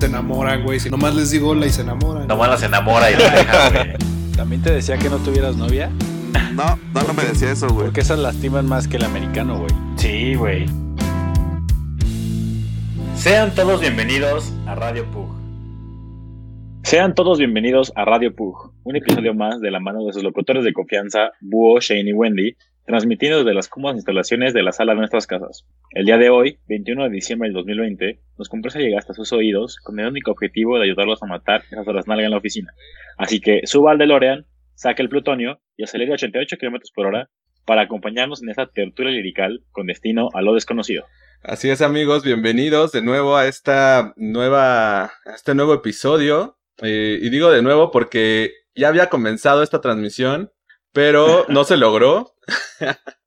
Se enamoran, güey. Si nomás les digo hola y se enamoran. Nomás las enamora y la deja, güey. ¿También te decía que no tuvieras novia? No, no, no me decía eso, güey. Porque esas lastiman más que el americano, güey. Sí, güey. Sean todos bienvenidos a Radio Pug. Sean todos bienvenidos a Radio Pug, un episodio más de la mano de sus locutores de confianza, Búho, Shane y Wendy, transmitiendo desde las cómodas instalaciones de la sala de nuestras casas. El día de hoy, 21 de diciembre del 2020, nos complace llegar hasta sus oídos con el único objetivo de ayudarlos a matar esas horas nalga en la oficina. Así que suba al DeLorean, saque el plutonio y acelere a 88 km por hora para acompañarnos en esta tertulia lirical con destino a lo desconocido. Así es, amigos, bienvenidos de nuevo a esta nueva, a este nuevo episodio. Eh, y digo de nuevo porque ya había comenzado esta transmisión, pero no se logró.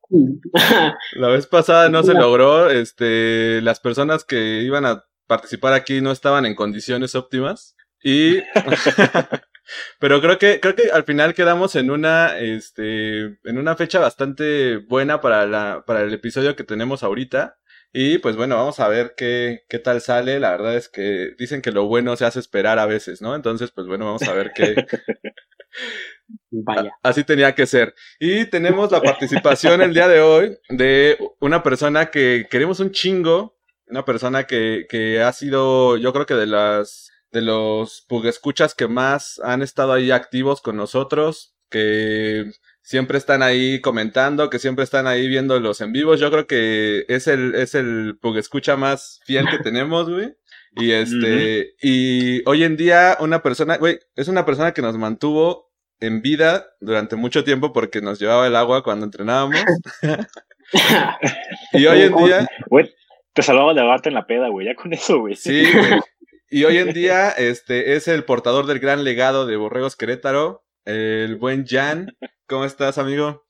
La vez pasada no se logró. Este, las personas que iban a participar aquí no estaban en condiciones óptimas. Y pero creo que creo que al final quedamos en una este en una fecha bastante buena para la para el episodio que tenemos ahorita. Y pues bueno, vamos a ver qué, qué tal sale. La verdad es que dicen que lo bueno se hace esperar a veces, ¿no? Entonces, pues bueno, vamos a ver qué. Vaya. Así tenía que ser. Y tenemos la participación el día de hoy de una persona que queremos un chingo. Una persona que, que ha sido, yo creo que de las de los escuchas que más han estado ahí activos con nosotros, que siempre están ahí comentando, que siempre están ahí viendo los en vivos. Yo creo que es el, es el escucha más fiel que tenemos, güey. Y este, y hoy en día una persona, güey, es una persona que nos mantuvo en vida durante mucho tiempo porque nos llevaba el agua cuando entrenábamos. y hoy en día... Güey, te salvaba de lavarte en la peda, güey, ya con eso, güey. Sí, güey. Y hoy en día, este, es el portador del gran legado de Borregos Querétaro, el buen Jan. ¿Cómo estás, amigo?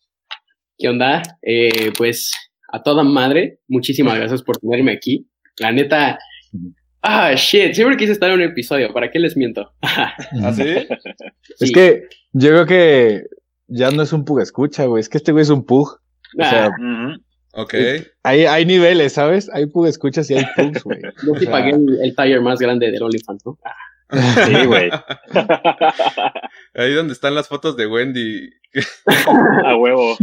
¿Qué onda? Eh, pues a toda madre, muchísimas gracias por tenerme aquí. La neta, ah, shit, siempre quise estar en un episodio, ¿para qué les miento? ¿Ah, sí? Es que yo creo que ya no es un pug escucha, güey. Es que este güey es un pug. O sea, Ah, Ok. hay, hay niveles, ¿sabes? Hay pug escuchas y hay pugs, güey. yo sí pagué el, el tire más grande del OnlyFans, ¿no? Sí, güey. Ahí donde están las fotos de Wendy. A huevo.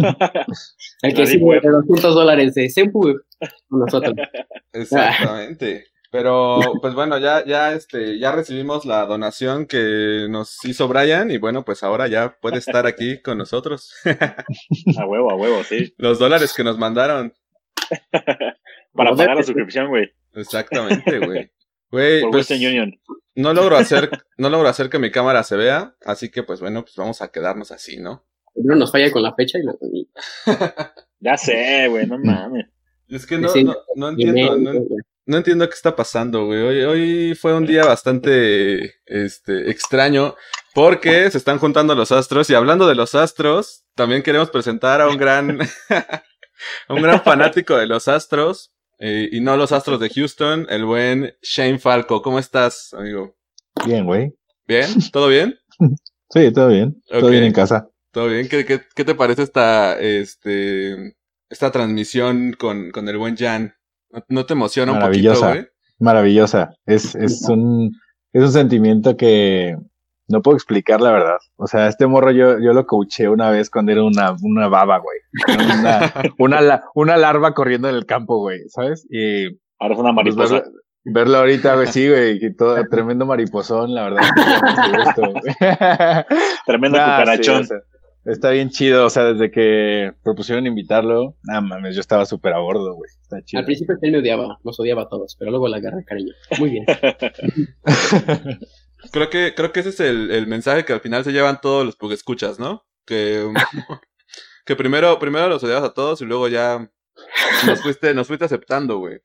El que sí, puede. de 200 dólares de Senpu con nosotros. Exactamente. Pero, pues bueno, ya, ya, este, ya recibimos la donación que nos hizo Brian y bueno, pues ahora ya puede estar aquí con nosotros. A huevo, a huevo, sí. Los dólares que nos mandaron. Para pagar la suscripción, güey. Exactamente, güey. Güey, Por pues, Union. no logro hacer, no logro hacer que mi cámara se vea, así que pues bueno, pues vamos a quedarnos así, ¿no? Primero nos falla con la fecha y, y- Ya sé, güey, no mames. Es que no, no, no entiendo, no, no entiendo qué está pasando, güey. Hoy, hoy fue un día bastante este, extraño porque se están juntando los astros y hablando de los astros, también queremos presentar a un gran, a un gran fanático de los astros eh, y no los astros de Houston, el buen Shane Falco. ¿Cómo estás, amigo? Bien, güey. ¿Bien? ¿Todo bien? Sí, todo bien. Ok. Todo bien en casa. ¿Todo bien? ¿Qué, qué, qué te parece esta, este, esta transmisión con, con el buen Jan? ¿No, te emociona un poquito, Maravillosa. güey? Maravillosa. Es, es un, es un sentimiento que no puedo explicar, la verdad. O sea, este morro yo, yo lo coaché una vez cuando era una, una baba, güey. Una, una, una larva corriendo en el campo, güey, ¿sabes? Y Ahora es una pues, mariposa. verlo, verlo ahorita, güey, sí, güey, que todo, tremendo mariposón, la verdad. gusto. Tremendo Nah, cucarachón. sí, o sea, está bien chido, o sea, desde que propusieron invitarlo, nada mames, yo estaba súper a bordo, güey. Está chido. Al principio él me odiaba, nos odiaba a todos, pero luego le agarré cariño. Muy bien. Creo que, creo que ese es el, el mensaje que al final se llevan todos los escuchas, ¿no? Que, que primero, primero los odiabas a todos y luego ya nos fuiste, nos fuiste aceptando, güey.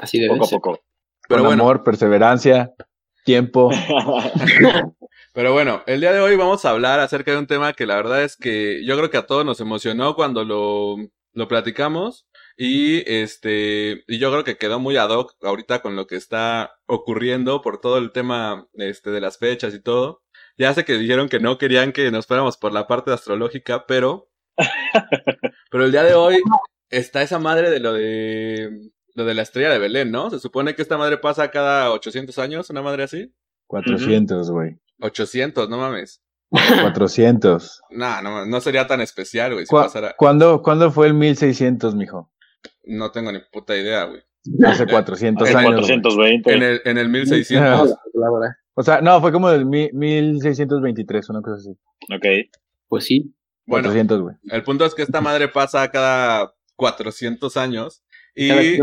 Así debe Poco a poco. Pero Con bueno, amor, perseverancia. tiempo. Pero bueno, el día de hoy vamos a hablar acerca de un tema que la verdad es que yo creo que a todos nos emocionó cuando lo, lo platicamos. Y este, y yo creo que quedó muy ad hoc ahorita con lo que está ocurriendo por todo el tema este, de las fechas y todo. Ya sé que dijeron que no querían que nos fuéramos por la parte astrológica, pero. pero el día de hoy está esa madre de lo de. Lo de la estrella de Belén, ¿no? Se supone que esta madre pasa cada 800 años, una madre así. 400, güey. 800, no mames. 400. No, no, no sería tan especial, güey, si ¿Cu- pasara. ¿Cuándo, ¿Cuándo fue el 1600, mijo? No tengo ni puta idea, güey. Hace 400 En años. güey. 420. En el, en el 1600. Laura. O sea, no, fue como del mi- 1623, una cosa así. Ok. Pues sí. Bueno, 400, güey. el punto es que esta madre pasa cada 400 años. Y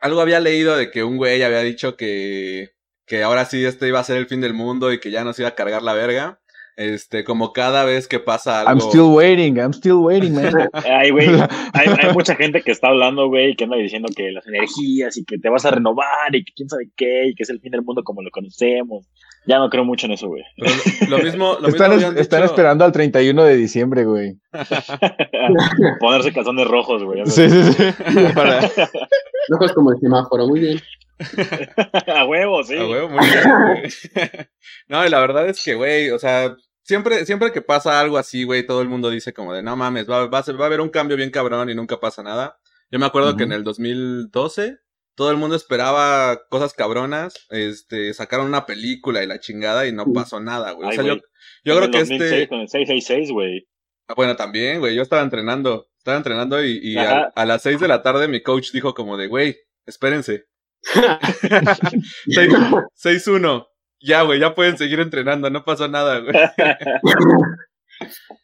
algo había leído de que un güey había dicho que, que ahora sí este iba a ser el fin del mundo y que ya nos iba a cargar la verga. Este, como cada vez que pasa algo. I'm still waiting, I'm still waiting, man. Ay, güey. Hay, hay mucha gente que está hablando, güey, que anda diciendo que las energías y que te vas a renovar y que quién sabe qué y que es el fin del mundo como lo conocemos. Ya no creo mucho en eso, güey. Lo mismo, lo están, mismo es- están esperando al 31 de diciembre, güey. Ponerse calzones rojos, güey. Sí, sí, sí. Para- Ojos como el semáforo, muy bien. a huevo, sí. A huevo, muy bien, güey. no, y la verdad es que, güey, o sea, siempre, siempre que pasa algo así, güey, todo el mundo dice como de, no mames, va, va, va a haber un cambio bien cabrón y nunca pasa nada. Yo me acuerdo que en el 2012 todo el mundo esperaba cosas cabronas, este, sacaron una película y la chingada y no pasó nada, güey. O sea, yo, yo creo el que 2006, este... Con el 666, güey. Ah, Bueno, también, güey, yo estaba entrenando, estaba entrenando y, y a, a las 6 de la tarde mi coach dijo como de, güey, espérense. 6-1. Ya, güey, ya pueden seguir entrenando, no pasa nada, güey.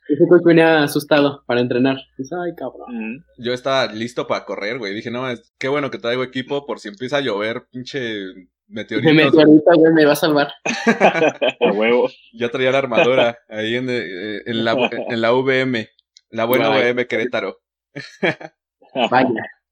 Ese coach venía asustado para entrenar. Dice, ay, cabrón. Yo estaba listo para correr, güey. Dije, no, es, qué bueno que traigo equipo por si empieza a llover, pinche Me meteoritos. metió ahorita, güey, me va a salvar. a huevo. Ya traía la armadura ahí en, eh, en, la, en la VM, la buena. VM Querétaro. Vaya.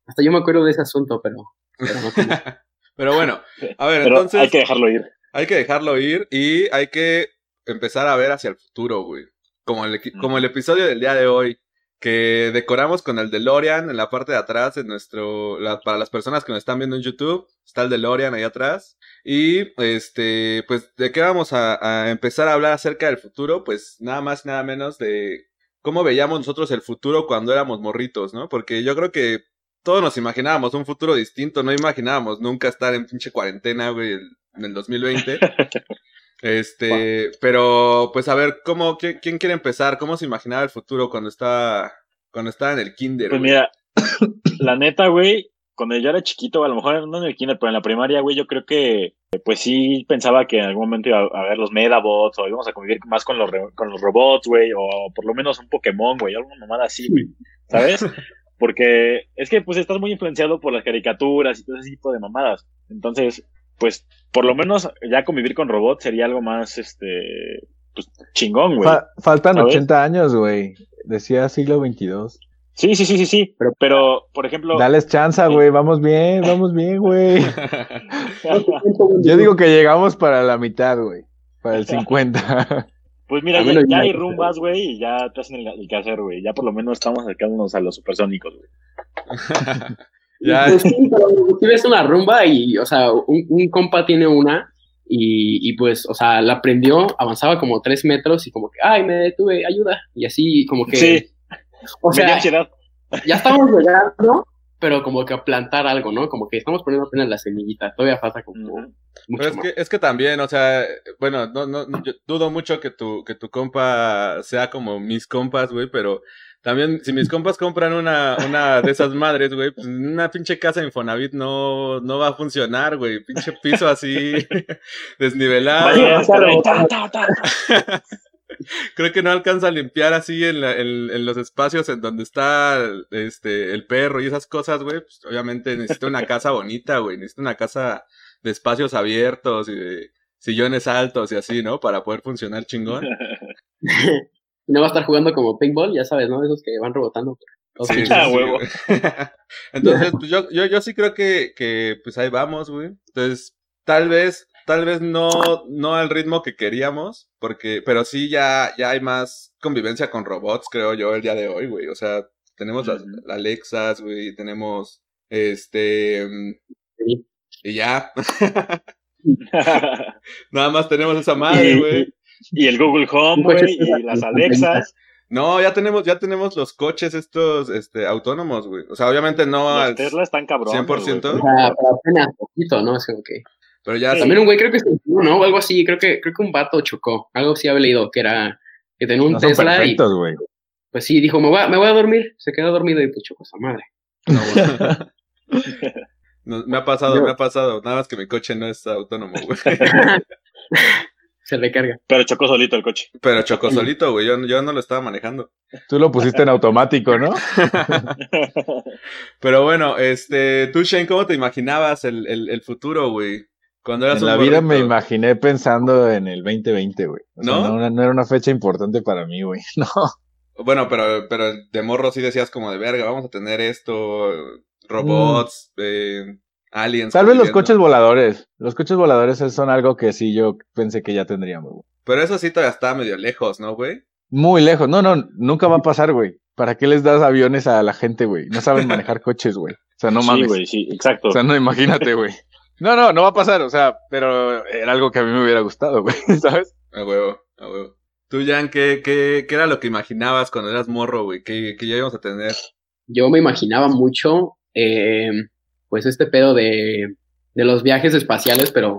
Hasta yo me acuerdo de ese asunto, pero. pero no tengo. Pero bueno, a ver, Pero entonces hay que dejarlo ir. hay que dejarlo ir y hay que empezar a ver hacia el futuro, güey. Como el, equi- como el episodio del día de hoy, que decoramos con el DeLorean en la parte de atrás, en nuestro, la- para las personas que nos están viendo en YouTube, está el DeLorean ahí atrás. Y, este, pues, ¿de qué vamos a, a empezar a hablar acerca del futuro? Pues nada más, nada menos de cómo veíamos nosotros el futuro cuando éramos morritos, ¿no? Porque yo creo que todos nos imaginábamos un futuro distinto, no imaginábamos nunca estar en pinche cuarentena, güey, el- en el 2020. Este, pero pues a ver, ¿cómo, quién, quién quiere empezar? ¿Cómo se imaginaba el futuro cuando estaba, cuando estaba en el kinder? Pues güey? mira, la neta, güey, cuando yo era chiquito, a lo mejor no en el kinder, pero en la primaria, güey, yo creo que, pues sí pensaba que en algún momento iba a ver los Medabots o íbamos a convivir más con los, con los robots, güey, o por lo menos un Pokémon, güey, alguna mamada así, güey, ¿sabes? Porque es que, pues, estás muy influenciado por las caricaturas y todo ese tipo de mamadas. Entonces, pues, por lo menos ya convivir con robots sería algo más, este, pues, chingón, güey. Fa- faltan ¿Sabes? 80 años, güey. Decía siglo 22. Sí, sí, sí, sí, sí. Pero, pero por ejemplo... Dales chance, güey. Vamos bien, vamos bien, güey. Yo digo que llegamos para la mitad, güey. Para el 50. Pues mira, ya, ya hay rumbas, güey, y ya te hacen el, el quehacer, güey. Ya por lo menos estamos acercándonos a los supersónicos, güey. ya, Pues sí, pero si ves una rumba y, o sea, un, un compa tiene una y, y pues, o sea, la prendió, avanzaba como tres metros y como que, ay, me detuve, ayuda. Y así como que, Sí, o sea, ansiedad. ya estamos llegando, pero como que a plantar algo, ¿no? Como que estamos poniendo apenas la semillita, todavía falta como mucho pero es más. que, es que también, o sea, bueno, no, no, yo dudo mucho que tu, que tu compa sea como mis compas, güey, pero también, si mis compas compran una, una de esas madres, güey, pues una pinche casa de Infonavit no, no va a funcionar, güey, pinche piso así, desnivelado. Vaya, Creo que no alcanza a limpiar así en, la- en, en los espacios en donde está este el perro y esas cosas, güey. Pues obviamente necesita una casa bonita, güey. Necesita una casa de espacios abiertos y de sillones altos y así, ¿no? Para poder funcionar chingón. no va a estar jugando como paintball, ya sabes, ¿no? Esos que van rebotando. por Sí, sí, Ah, sí, huevo. Entonces, pues yo, yo, yo sí creo que, que, pues ahí vamos, güey. Entonces, tal vez tal vez no, no al ritmo que queríamos, porque, pero sí ya, ya hay más convivencia con robots, creo yo, el día de hoy, güey. O sea, tenemos las, Alexas, güey, tenemos, este, mm, Sí. y ya. Nada más tenemos esa madre, güey. y el Google Home, güey, y las Alexas. No, ya tenemos, ya tenemos los coches estos, este, autónomos, güey. O sea, obviamente no Los al Tesla están cabrones. 100%. güey. O sea, pero apenas poquito, ¿no? Es como que... pero ya Sí. También un güey creo que se murió, ¿no? O algo así, creo que, creo que un vato chocó. Algo sí había leído, que era... Que tenía un No son Tesla y perfectos, güey. pues sí, dijo, me voy, a, me voy a dormir. Se quedó dormido y pues chocó esa madre. no, me ha pasado, Yo- me ha pasado. Nada más que mi coche no es autónomo, güey. Se recarga. Pero chocó solito el coche. Pero chocó solito, güey. Yo, yo no lo estaba manejando. Tú lo pusiste en automático, ¿no? Pero bueno, este, tú, Shane, ¿cómo te imaginabas el, el, el futuro, güey? Cuando eras En un la vida me imaginé pensando en el 2020, güey. O sea, ¿No? no, no era una fecha importante para mí, güey. No. Bueno, pero, pero de morro sí decías como de verga, vamos a tener esto, robots, eh, aliens. Tal vez los coches voladores. Los coches voladores son algo que sí yo pensé que ya tendríamos, güey. Pero eso sí todavía está medio lejos, ¿no, güey? Muy lejos. No, no, nunca va a pasar, güey. ¿Para qué les das aviones a la gente, güey? No saben manejar coches, güey. O sea, no sí, mames. güey, sí, exacto. O sea, no, imagínate, güey. No, no, no va a pasar, o sea, pero era algo que a mí me hubiera gustado, güey, ¿sabes? A huevo, a huevo. Tú, Jan, ¿qué, qué, qué era lo que imaginabas cuando eras morro, güey? Que, que ya íbamos a tener. Yo me imaginaba mucho, eh, pues este pedo de, de los viajes espaciales, pero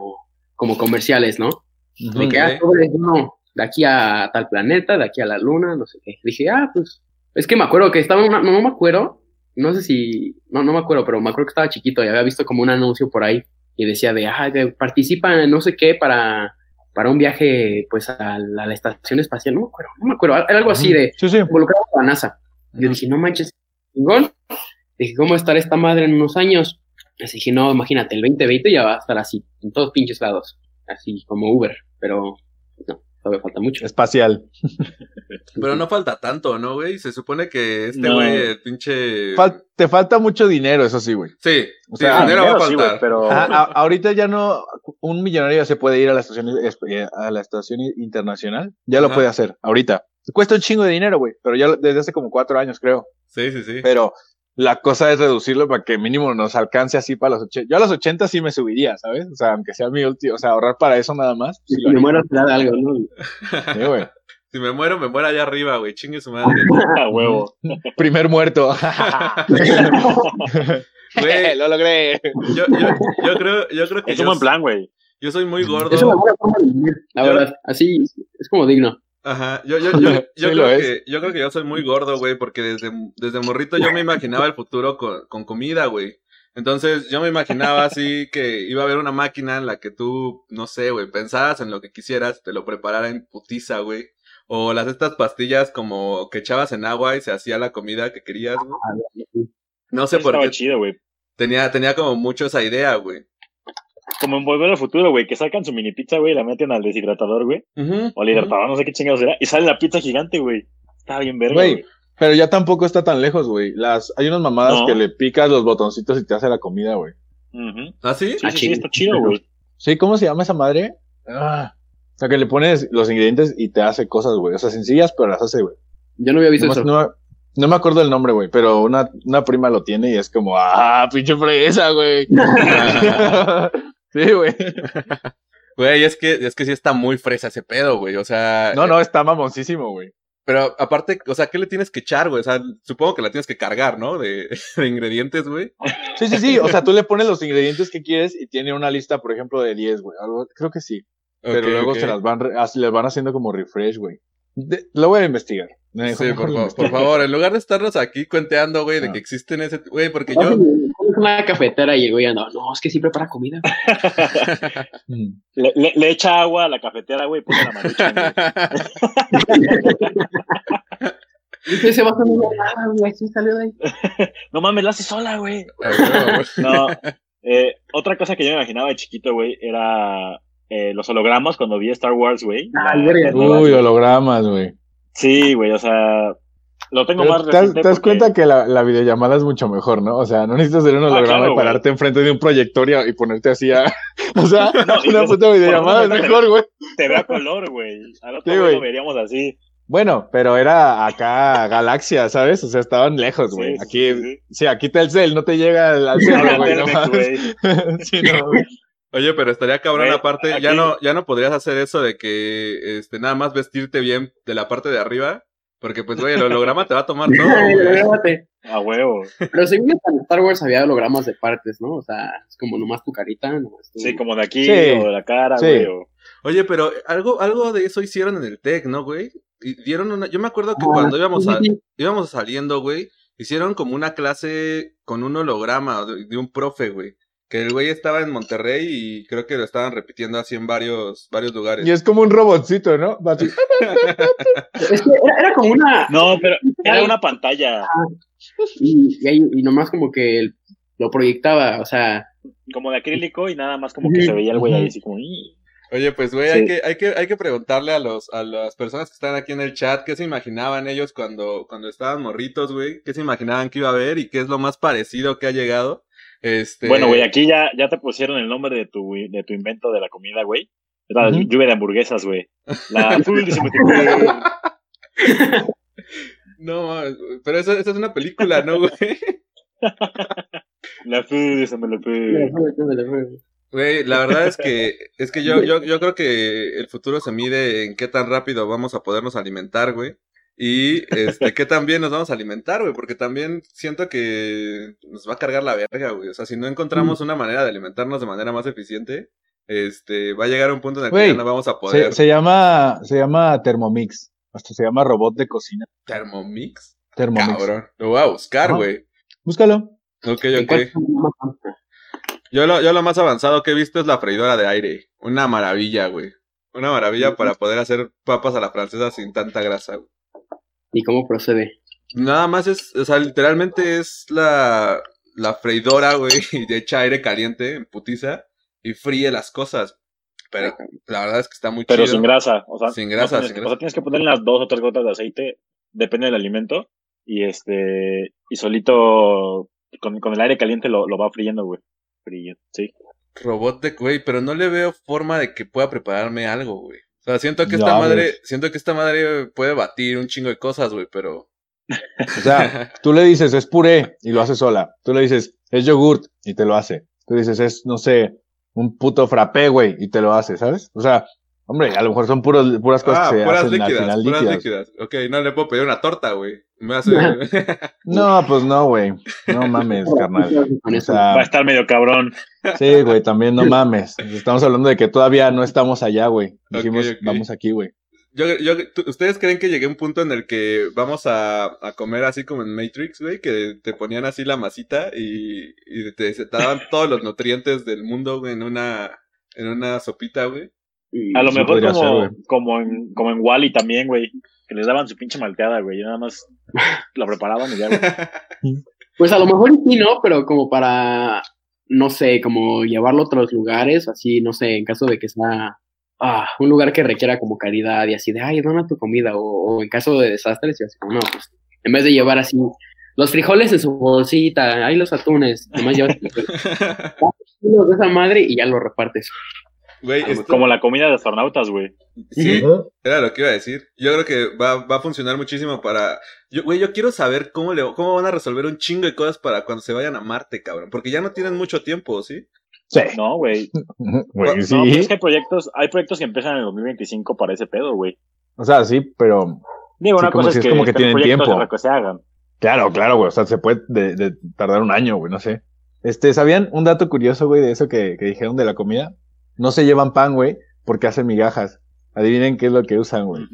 como comerciales, ¿no? De que, ah, sobre, no, de aquí a tal planeta, de aquí a la luna, no sé qué. Dije, ah, pues, es que me acuerdo que estaba una, no, no me acuerdo, no sé si, no, no me acuerdo, pero me acuerdo que estaba chiquito y había visto como un anuncio por ahí y decía de, ah, de- participa en no sé qué para, para un viaje, pues, a la, a la estación espacial, no me acuerdo, no me acuerdo, era algo así de, Sí, sí. involucrado con la NASA. Yo dije, no manches, chingón. Dije, ¿cómo estará esta madre en unos años? Pues dije, no, imagínate, el 2020 ya va a estar así, en todos pinches lados, así como Uber, pero no, todavía falta mucho. Espacial. Pero no falta tanto, ¿no, güey? Se supone que este No. güey, el pinche. Fal- te falta mucho dinero, eso sí, güey. Sí, O sí, sea, dinero va a sí, güey, faltar. pero Ajá, a- ahorita ya no, un millonario ya se puede ir a la estación, esp- a la estación internacional, ya lo Ajá. puede hacer, ahorita. Cuesta un chingo de dinero, güey, pero ya lo- desde hace como cuatro años, creo. Sí, sí, sí. Pero la cosa es reducirlo para que mínimo nos alcance así para los 80. Yo a los 80 sí me subiría, ¿sabes? O sea, aunque sea mi último, o sea, ahorrar para eso nada más. Si lo me muero, de algo, ¿no? Sí, güey. Si me muero, me muero allá arriba, güey. Chingue su madre. a huevo. Primer muerto. Güey, lo logré. yo, yo, yo creo, yo creo que Es un yo, buen plan, güey. yo soy muy Es una gordo. buena forma de vivir, la Yo- verdad, así es como digno. Ajá, yo, yo, yo, yo, Sí creo es. que, yo creo que yo soy muy gordo, güey, porque desde, desde morrito yo me imaginaba el futuro con, con comida, güey. Entonces yo me imaginaba así que iba a haber una máquina en la que tú, no sé, güey, pensabas en lo que quisieras, te lo preparara en putiza, güey. O las estas pastillas como que echabas en agua y se hacía la comida que querías, güey. No sé por Estaba qué. chido, güey. Tenía, tenía como mucho esa idea, güey. Como en Volver al Futuro, güey, que sacan su mini pizza, güey, la meten al deshidratador, güey. O al hidratador, no sé qué chingados era. Y sale la pizza gigante, güey. Estaba bien verga, Güey. Pero ya tampoco está tan lejos, güey. Las, hay unas mamadas No. que le picas los botoncitos y te hace la comida, güey. Ujú. ¿Ah, sí? Sí, Ah, sí, está chido, güey. Sí, ¿cómo se llama esa madre? Ah, sea, que le pones los ingredientes y te hace cosas, güey. O sea, sencillas, pero las hace, güey. Yo no había visto Nomás eso. No, me- no me acuerdo el nombre, güey, pero una, una prima lo tiene y es como, ah, pinche fresa, güey. sí, güey. Güey, es que, es que sí está muy fresa ese pedo, güey. O sea. No, no, está mamoncísimo, güey. Pero aparte, o sea, ¿qué le tienes que echar, güey? O sea, supongo que la tienes que cargar, ¿no? De, de ingredientes, güey. Sí, sí, sí. O sea, tú le pones los ingredientes que quieres y tiene una lista, por ejemplo, de 10, güey. Algo, creo que sí. Pero Ok, luego ok. se las van, re- as- les van haciendo como refresh, güey. De- Lo voy a investigar. Mejor- Sí, por, lo fa- investigo. por favor, en lugar de estarnos aquí cuenteando, güey, de Ah. que existen ese... Güey, porque yo... una cafetera y el güey anda, no, es que sí prepara comida. Mm. Le, le, le echa agua a la cafetera, güey, y pone la. Y ese vaso no es nada, güey, así salió de ahí. No mames, la hace sola. A güey. No. Eh, otra cosa que yo me imaginaba de chiquito, güey, era eh, los hologramas cuando vi Star Wars, güey. Ah, Uy, hologramas, güey. Sí, güey, o sea, lo tengo Pero más ¿Te, das- reciente te das porque- cuenta que la, la videollamada es mucho mejor, ¿no? O sea, no necesitas hacer un holograma claro, y pararte enfrente de un proyector y, y ponerte así a, O sea, No, una eso- puta videollamada es lo mejor, güey. Te ve a color, güey. Al otro Sí, lo veríamos así. Bueno, pero era acá galaxia, ¿sabes? O sea, estaban lejos, güey. Sí, aquí, sí, sí. sí, aquí Telcel no te llega al, mames. güey. Sí, no, güey. Oye, pero estaría cabrón Güey, aparte, ya aquí- no, ya no podrías hacer eso de que este nada más vestirte bien de la parte de arriba, porque pues güey, el holograma te va a tomar todo. Güey. A huevo. Pero según en Star Wars había hologramas de partes, ¿no? O sea, es como nomás tu carita, nomás tu... Sí, como de aquí Sí. o de la cara, Sí. güey. o- Oye, pero algo, algo de eso hicieron en el TEC, ¿no, güey? Y dieron una, yo me acuerdo que Ah, cuando íbamos a, sí, sí. íbamos saliendo, güey, hicieron como una clase con un holograma de, de un profe, güey. Que el güey estaba en Monterrey y creo que lo estaban repitiendo así en varios, varios lugares. Y es como un robotcito, ¿no? Así. Es que era, era como una... No, pero era una pantalla. Y, y, ahí- y nomás como que lo proyectaba, o sea... Como de acrílico y nada más como que se veía el güey ahí así como. Oye, pues güey, Sí. hay que, hay que, hay que preguntarle a los, a las personas que están aquí en el chat qué se imaginaban ellos cuando, cuando estaban morritos, güey, qué se imaginaban que iba a haber y qué es lo más parecido que ha llegado. Este. Bueno, güey, aquí ya, ya te pusieron el nombre de tu, de tu invento de la comida, güey. Es la Ujú. lluvia de hamburguesas, güey. La full de multiplicar. No, pero eso, esa es una película, ¿no, güey? La full de multiplicar. Güey, la verdad es que, es que yo, yo, yo creo que el futuro se mide en qué tan rápido vamos a podernos alimentar, güey. Y este, qué tan bien nos vamos a alimentar, güey, porque también siento que nos va a cargar la verga, güey. O sea, si no encontramos una manera de alimentarnos de manera más eficiente, este, va a llegar un punto en el que ya no vamos a poder. Se, se llama, se llama Thermomix. Hasta se llama robot de cocina. Thermomix. Thermomix. Cabrón. Lo voy a buscar, güey. Búscalo. Ok, ¿En ok. Yo lo, yo lo más avanzado que he visto es la freidora de aire. Una maravilla, güey. Una maravilla para poder hacer papas a la francesa sin tanta grasa, güey. ¿Y cómo procede? Nada más es, o sea, literalmente es la, la freidora, güey, y echa aire caliente en putiza y fríe las cosas. Pero la verdad es que está muy Pero chido. sin grasa. O sea, Sin no grasa, tienes, sin que- grasa. O sea, tienes que ponerle unas dos o tres gotas de aceite. Depende del alimento. Y este. Y solito. Con, con el aire caliente lo, lo va friendo, güey. Frío, sí. Robot de, güey, pero no le veo forma de que pueda prepararme algo, güey. O sea, siento que esta madre, ves. siento que esta madre puede batir un chingo de cosas, güey, pero... O sea, tú le dices es puré y lo hace sola. Tú le dices es yogurt y te lo hace. Tú dices es, no sé, un puto frappé, güey, y te lo hace, ¿sabes? O sea, hombre, a lo mejor son puros, puras cosas ah, que se puras hacen al líquidas, final puras líquidas. líquidas. Ok, no le puedo pedir una torta, güey. Me hace... No, pues no, güey. No mames, carnal. O sea, Va a estar medio cabrón. sí, güey, también no mames. Estamos hablando de que todavía no estamos allá, güey. Dijimos, vamos aquí, güey. Yo, yo, ¿tú- ¿Ustedes creen que llegué a un punto en el que vamos a, a comer así como en Matrix, güey? Que te ponían así la masita y, y te, te daban todos los nutrientes del mundo, güey, en una, en una sopita, güey. Y- A lo mejor como, ser, como en, como en Wally también, güey. Que les daban su pinche malteada, güey. Y nada más la preparaban y ya, güey. Pues a lo mejor sí, ¿no? Pero como para, no sé, como llevarlo a otros lugares, así, no sé, en caso de que sea ah, un lugar que requiera como caridad y así de, ay, dona tu comida, o, o en caso de desastres, y así como, no, pues, en vez de llevar así los frijoles en su bolsita, ahí los atunes, nomás llevas kilos de esa madre y ya lo repartes. Güey, esto- Como la comida de astronautas, güey. sí, era lo que iba a decir. Yo creo que va, va a funcionar muchísimo para... Yo, güey, yo quiero saber cómo, le, cómo van a resolver un chingo de cosas para cuando se vayan a Marte, cabrón. Porque ya no tienen mucho tiempo, ¿sí? Sí. No, güey. Güey, No, sí. pero es que hay proyectos, hay proyectos que empiezan en el 2025 para ese pedo, güey. O sea, sí, pero Digo, Sí, una como cosa si es es que, como que tienen tiempo. otra cosa se hagan. Claro, claro, güey. O sea, se puede de, de tardar un año, güey, no sé. Este, ¿sabían un dato curioso, güey, de eso que, que dijeron de la comida? No se llevan pan, güey, porque hacen migajas. Adivinen qué es lo que usan, güey. Ujú.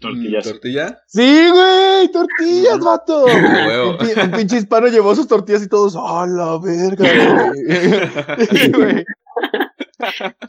Tortillas. Mm, ¿Tortilla? Sí, güey, tortillas, vato. Un, pi- un pinche hispano llevó sus tortillas y todos, ¡ah, la verga, güey! Sí, güey.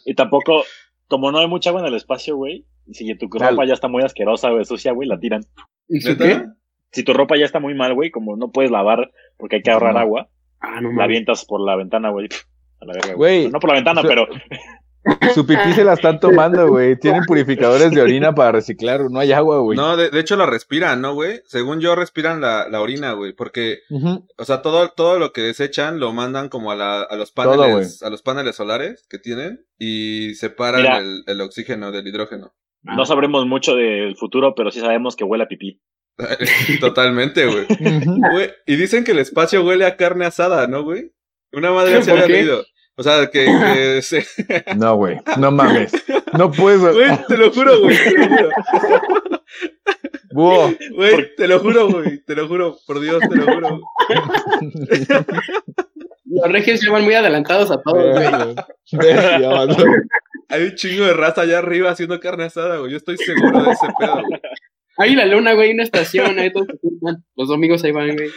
Y tampoco, como no hay mucha agua en el espacio, güey, y si tu ropa ya está muy asquerosa, güey, sucia, güey, la tiran. ¿Y ¿Neta? qué? Si tu ropa ya está muy mal, güey, como no puedes lavar porque hay que ahorrar No. agua, Ah, no la avientas por la ventana, güey. A la verga, Güey, No por la ventana, o sea- pero Su pipí se la están tomando, güey. Tienen purificadores de orina para reciclar. No hay agua, güey. No, de, de hecho la respiran, ¿no, güey? Según yo, respiran la, la orina, güey. Porque, o sea, todo, todo lo que desechan lo mandan como a, la, a los paneles, a los paneles solares que tienen y separan el, el, oxígeno del hidrógeno. No sabremos mucho del futuro, pero sí sabemos que huele a pipí. Totalmente, güey. y dicen que el espacio huele a carne asada, ¿no, güey? Una madre se había leído. O sea, que, que se... No, güey, no mames. No puedo. Güey, te lo juro, güey, te lo juro. Güey, te lo juro, güey, te lo juro, por Dios, te lo juro. Los regios llevan muy adelantados a todos, güey. Hay un chingo de raza allá arriba haciendo carne asada, güey. Yo estoy seguro de ese pedo, güey. Ahí la luna, güey, una estación, ahí todos Los domingos ahí van, güey.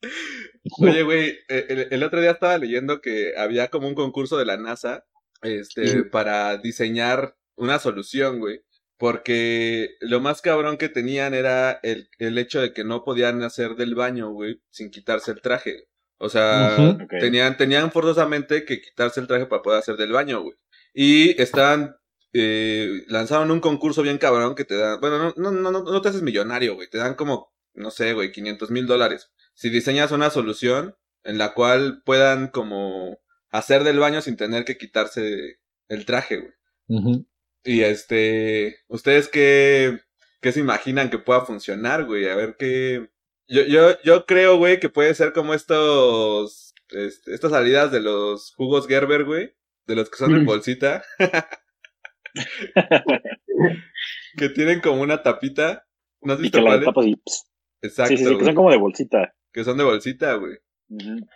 Oye, güey, eh, el, otro día estaba leyendo que había como un concurso de la NASA este, para diseñar una solución, güey. Porque lo más cabrón que tenían era el, el hecho de que no podían hacer del baño, güey, sin quitarse el traje. O sea, tenían, tenían forzosamente que quitarse el traje para poder hacer del baño, güey. Y estaban, eh, lanzaron un concurso bien cabrón que te da, bueno, no, no, no, no te haces millonario, güey, te dan como, no sé, güey, 500 mil dólares si diseñas una solución en la cual puedan como hacer del baño sin tener que quitarse el traje, güey. Y este, ¿ustedes qué, qué se imaginan que pueda funcionar, güey? A ver qué... Yo, yo, yo creo, güey, que puede ser como estos, este, estas salidas de los jugos Gerber, güey, de los que son en bolsita. que tienen como una tapita. ¿No has visto y que la tapas y... Exacto. Sí, sí, que son como de bolsita que son de bolsita, güey.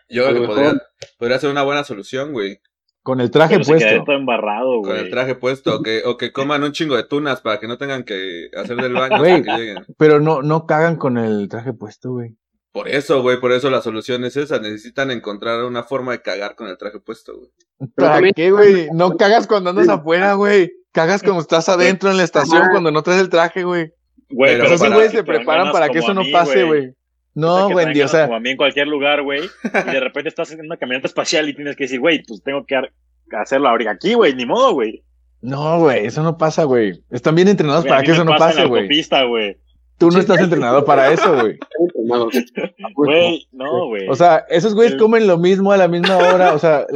Yo creo que podría, podría, ser una buena solución, güey. Con el traje puesto. todo embarrado, güey. Con el traje puesto. O que, o que coman un chingo de tunas para que no tengan que hacer del baño hasta que lleguen. Pero no, no cagan con el traje puesto, güey. Por eso, güey, por eso la solución es esa. Necesitan encontrar una forma de cagar con el traje puesto, güey. ¿Para qué, güey? No cagas cuando andas afuera, güey. Cagas cuando estás adentro en la estación cuando no traes el traje, güey. Güey, pero esos güeyes se preparan para que eso no pase, güey. No, güey, o sea. Como a mí en cualquier lugar, güey. Y de repente estás en una camioneta espacial y tienes que decir, güey, pues tengo que hacerlo ahorita aquí, güey, ni modo, güey. No, güey, eso no pasa, güey. Están bien entrenados para que eso no pase, güey. Tú no estás entrenado para eso, güey. Güey, no, güey. O sea, esos güeyes comen lo mismo a la misma hora. O sea,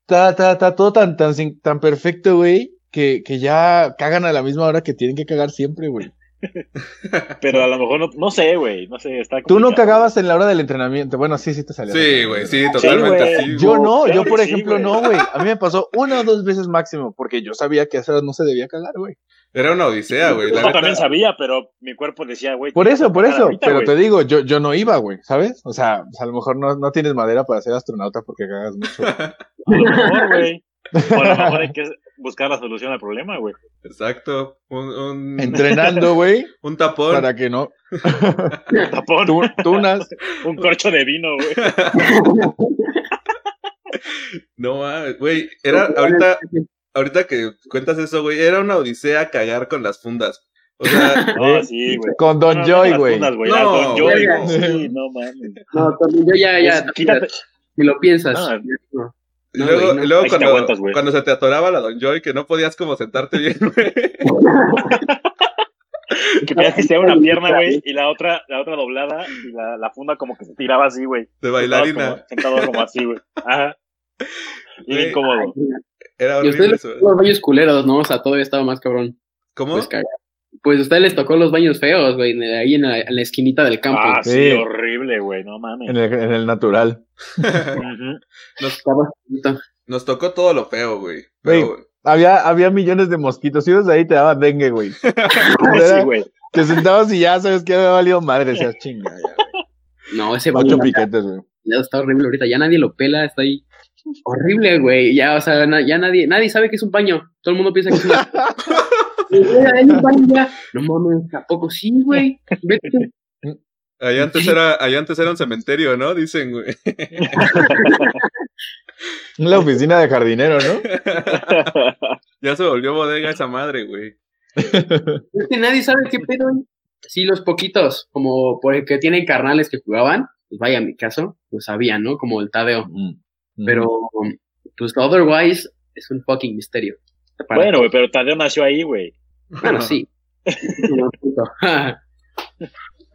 está, está, está todo tan, tan, tan perfecto, güey, que, que ya cagan a la misma hora que tienen que cagar siempre, güey. Pero a lo mejor no, no sé, güey, no sé, está Tú no cagabas en la hora del entrenamiento. Bueno, sí, sí te salió. Sí, güey, sí, totalmente así. Yo no, yo por ejemplo no, güey. A mí me pasó una o dos veces máximo, porque yo sabía que a no se debía cagar, güey. Era una odisea, güey. Yo también sabía, pero mi cuerpo decía, güey. Por eso, por eso. pero te digo, yo, yo no iba, güey, ¿sabes? O sea, pues, a lo mejor no, no tienes madera para ser astronauta porque cagas mucho. a lo mejor, güey. O a lo mejor hay que buscar la solución al problema, güey. Exacto. Un, Entrenando, güey. un tapón. Para que no. un tapón. tunas. un corcho de vino, güey. no, güey. Era ahorita, ahorita que cuentas eso, güey, era una odisea cagar con las fundas. O sea, no, sí, güey. Con Don Joy, güey. No, Don Joy, Sí, no mames. No, Don Joy ya, ya. Pues, quítate. Si lo piensas. No. Y luego, y luego cuando, cuando, se te atoraba la Don Joy, que no podías como sentarte bien, güey. que tenías que estirar una pierna, güey, y la otra, la otra doblada, y la, la funda como que se tiraba así, güey. De bailarina. sentado como así, güey. Ajá. Y incómodo. Era horrible y ustedes los baños culeros, ¿no? O sea, todavía estaba más cabrón. ¿Cómo? Pues, pues a ustedes les tocó los baños feos, güey, ahí en la, en la, esquinita del campo. Ah, sí, horrible, güey, no mames. En el, en el natural. nos, nos, tocó todo lo feo, güey. había, había millones de mosquitos. Si ibas de ahí te daban dengue, güey. sí, güey. Te sentabas y ya sabes que había valido madre, seas chinga. No, ese Ocho piquetes, güey. Ya está horrible ahorita, ya nadie lo pela, está ahí. Horrible, güey. Ya, o sea, ya nadie, nadie sabe que es un paño. Todo el mundo piensa que es una. No mames, tampoco sí, güey. Vete. Allá antes, era, allá antes era un cementerio, ¿no? Dicen, güey. La oficina de jardinero, ¿no? ya se volvió bodega esa madre, güey. Es que nadie sabe qué pedo. Sí, los poquitos, como porque tienen carnales que jugaban, pues vaya, en mi caso, pues sabían, ¿no? Como el Tadeo. Pero, pues otherwise, es un fucking misterio. Bueno, güey, pero Tadeo nació ahí, güey. Bueno, sí.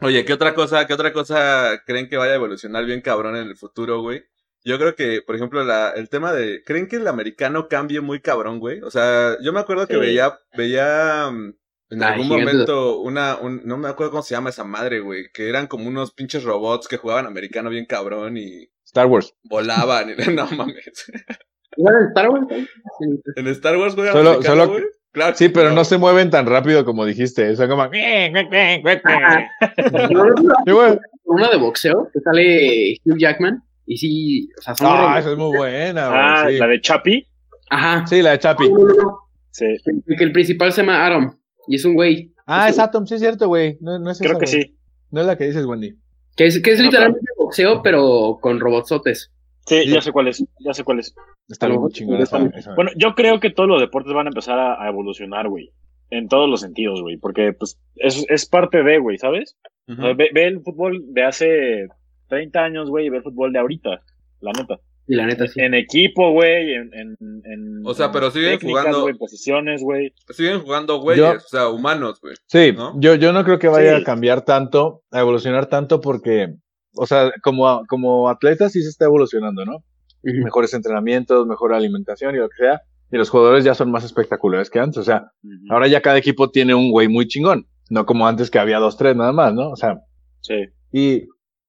Oye, ¿qué otra cosa, qué otra cosa creen que vaya a evolucionar bien cabrón en el futuro, güey? Yo creo que, por ejemplo, la, el tema de, ¿creen que el americano cambie muy cabrón, güey? O sea, yo me acuerdo que Sí. veía, veía mm, en algún momento una, un, no me acuerdo cómo se llama esa madre, güey, que eran como unos pinches robots que jugaban americano bien cabrón y Star Wars. volaban y no mames. Bueno, Star Wars. Sí. En Star Wars juegan Solo- americano, solo- güey. Claro Sí, pero no se mueven tan rápido como dijiste. Son como. Una de boxeo que sale Hugh Jackman. Y sí, o sea, son Ah, esa es muy buena, güey. Ah, sí. la de Chapi. Ajá. Sí, la de Chapi. Sí, Que el principal se llama Atom. Y es un güey. Ah, es Atom, sí es cierto, güey. No, no es creo esa, que güey. sí. No es la que dices, Wendy. Que es, que es No, literalmente boxeo, pero con robotsotes. Sí, Sí. ya sé cuál es. Ya sé cuál es. Está bien esa, esa. Bueno, yo creo que todos los deportes van a empezar a, a evolucionar, güey. En todos los sentidos, güey. Porque, pues, es, es parte de, güey, ¿sabes? Ujú. ve, ve el fútbol de hace 30 años, güey, y ve el fútbol de ahorita. La neta. Y la neta, sí. En equipo, güey, en, en, en- O sea, pero en siguen técnicas, jugando- güey, posiciones, güey. Siguen jugando güeyes, Yo- o sea, humanos, güey. Sí, ¿no? yo, yo no creo que vaya Sí. a cambiar tanto, a evolucionar tanto porque, o sea, como, como atleta sí se está evolucionando, ¿no? Mejores entrenamientos, mejor alimentación y lo que sea. Y los jugadores ya son más espectaculares que antes. O sea, ahora ya cada equipo tiene un güey muy chingón. No como antes que había dos, tres nada más, ¿no? O sea, Sí. y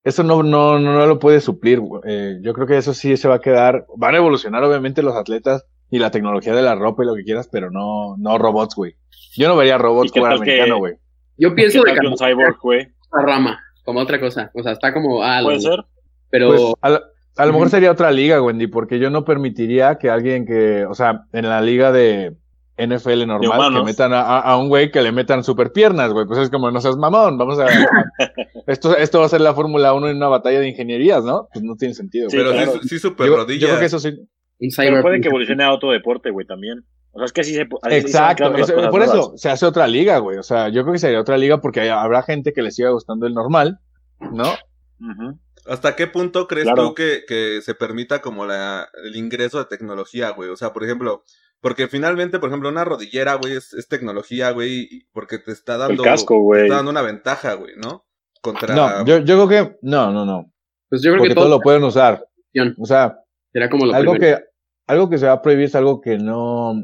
eso no, no, no, no lo puede suplir. Eh, yo creo que eso sí se va a quedar. Van a evolucionar, obviamente, los atletas y la tecnología de la ropa y lo que quieras, pero no, no robots, güey. Yo no vería ¿Y robots jugar americano, güey. Yo pienso ¿Qué de que un cambiar cyborg, güey? la rama, como otra cosa. O sea, está como. Ah, ¿Puede lo- ser? Pero. Pues, a, lo- a lo mejor sería otra liga, Wendy, porque yo no permitiría que alguien que, o sea, en la liga de NFL normal, que metan a, un güey que le metan super piernas, güey. Pues es como, no seas mamón, vamos a... esto, esto va a ser la Fórmula 1 en una batalla de ingenierías, ¿no? Pues no tiene sentido. Sí, güey. Pero claro. sí, sí super yo, yo rodillas. creo que eso sí. Pero puede que evolucione a otro deporte, güey, también. O sea, es que así se... así Exacto, eso- cosas por nuevas. eso se hace otra liga, güey. O sea, yo creo que sería otra liga porque hay- habrá gente que le siga gustando el normal, ¿no? ¿Hasta qué punto crees Claro. tú que, que se permita como la, el ingreso de tecnología, güey? O sea, por ejemplo, porque finalmente, por ejemplo, una rodillera, güey, es, es tecnología, güey, y- porque te está dando, casco, te güey. está dando una ventaja, güey, ¿no? Contra... No, yo, yo creo que, no, no, no. Pues yo creo Porque que todo todo lo pueden usar. O sea, será como lo algo primero. que algo que se va a prohibir es algo que no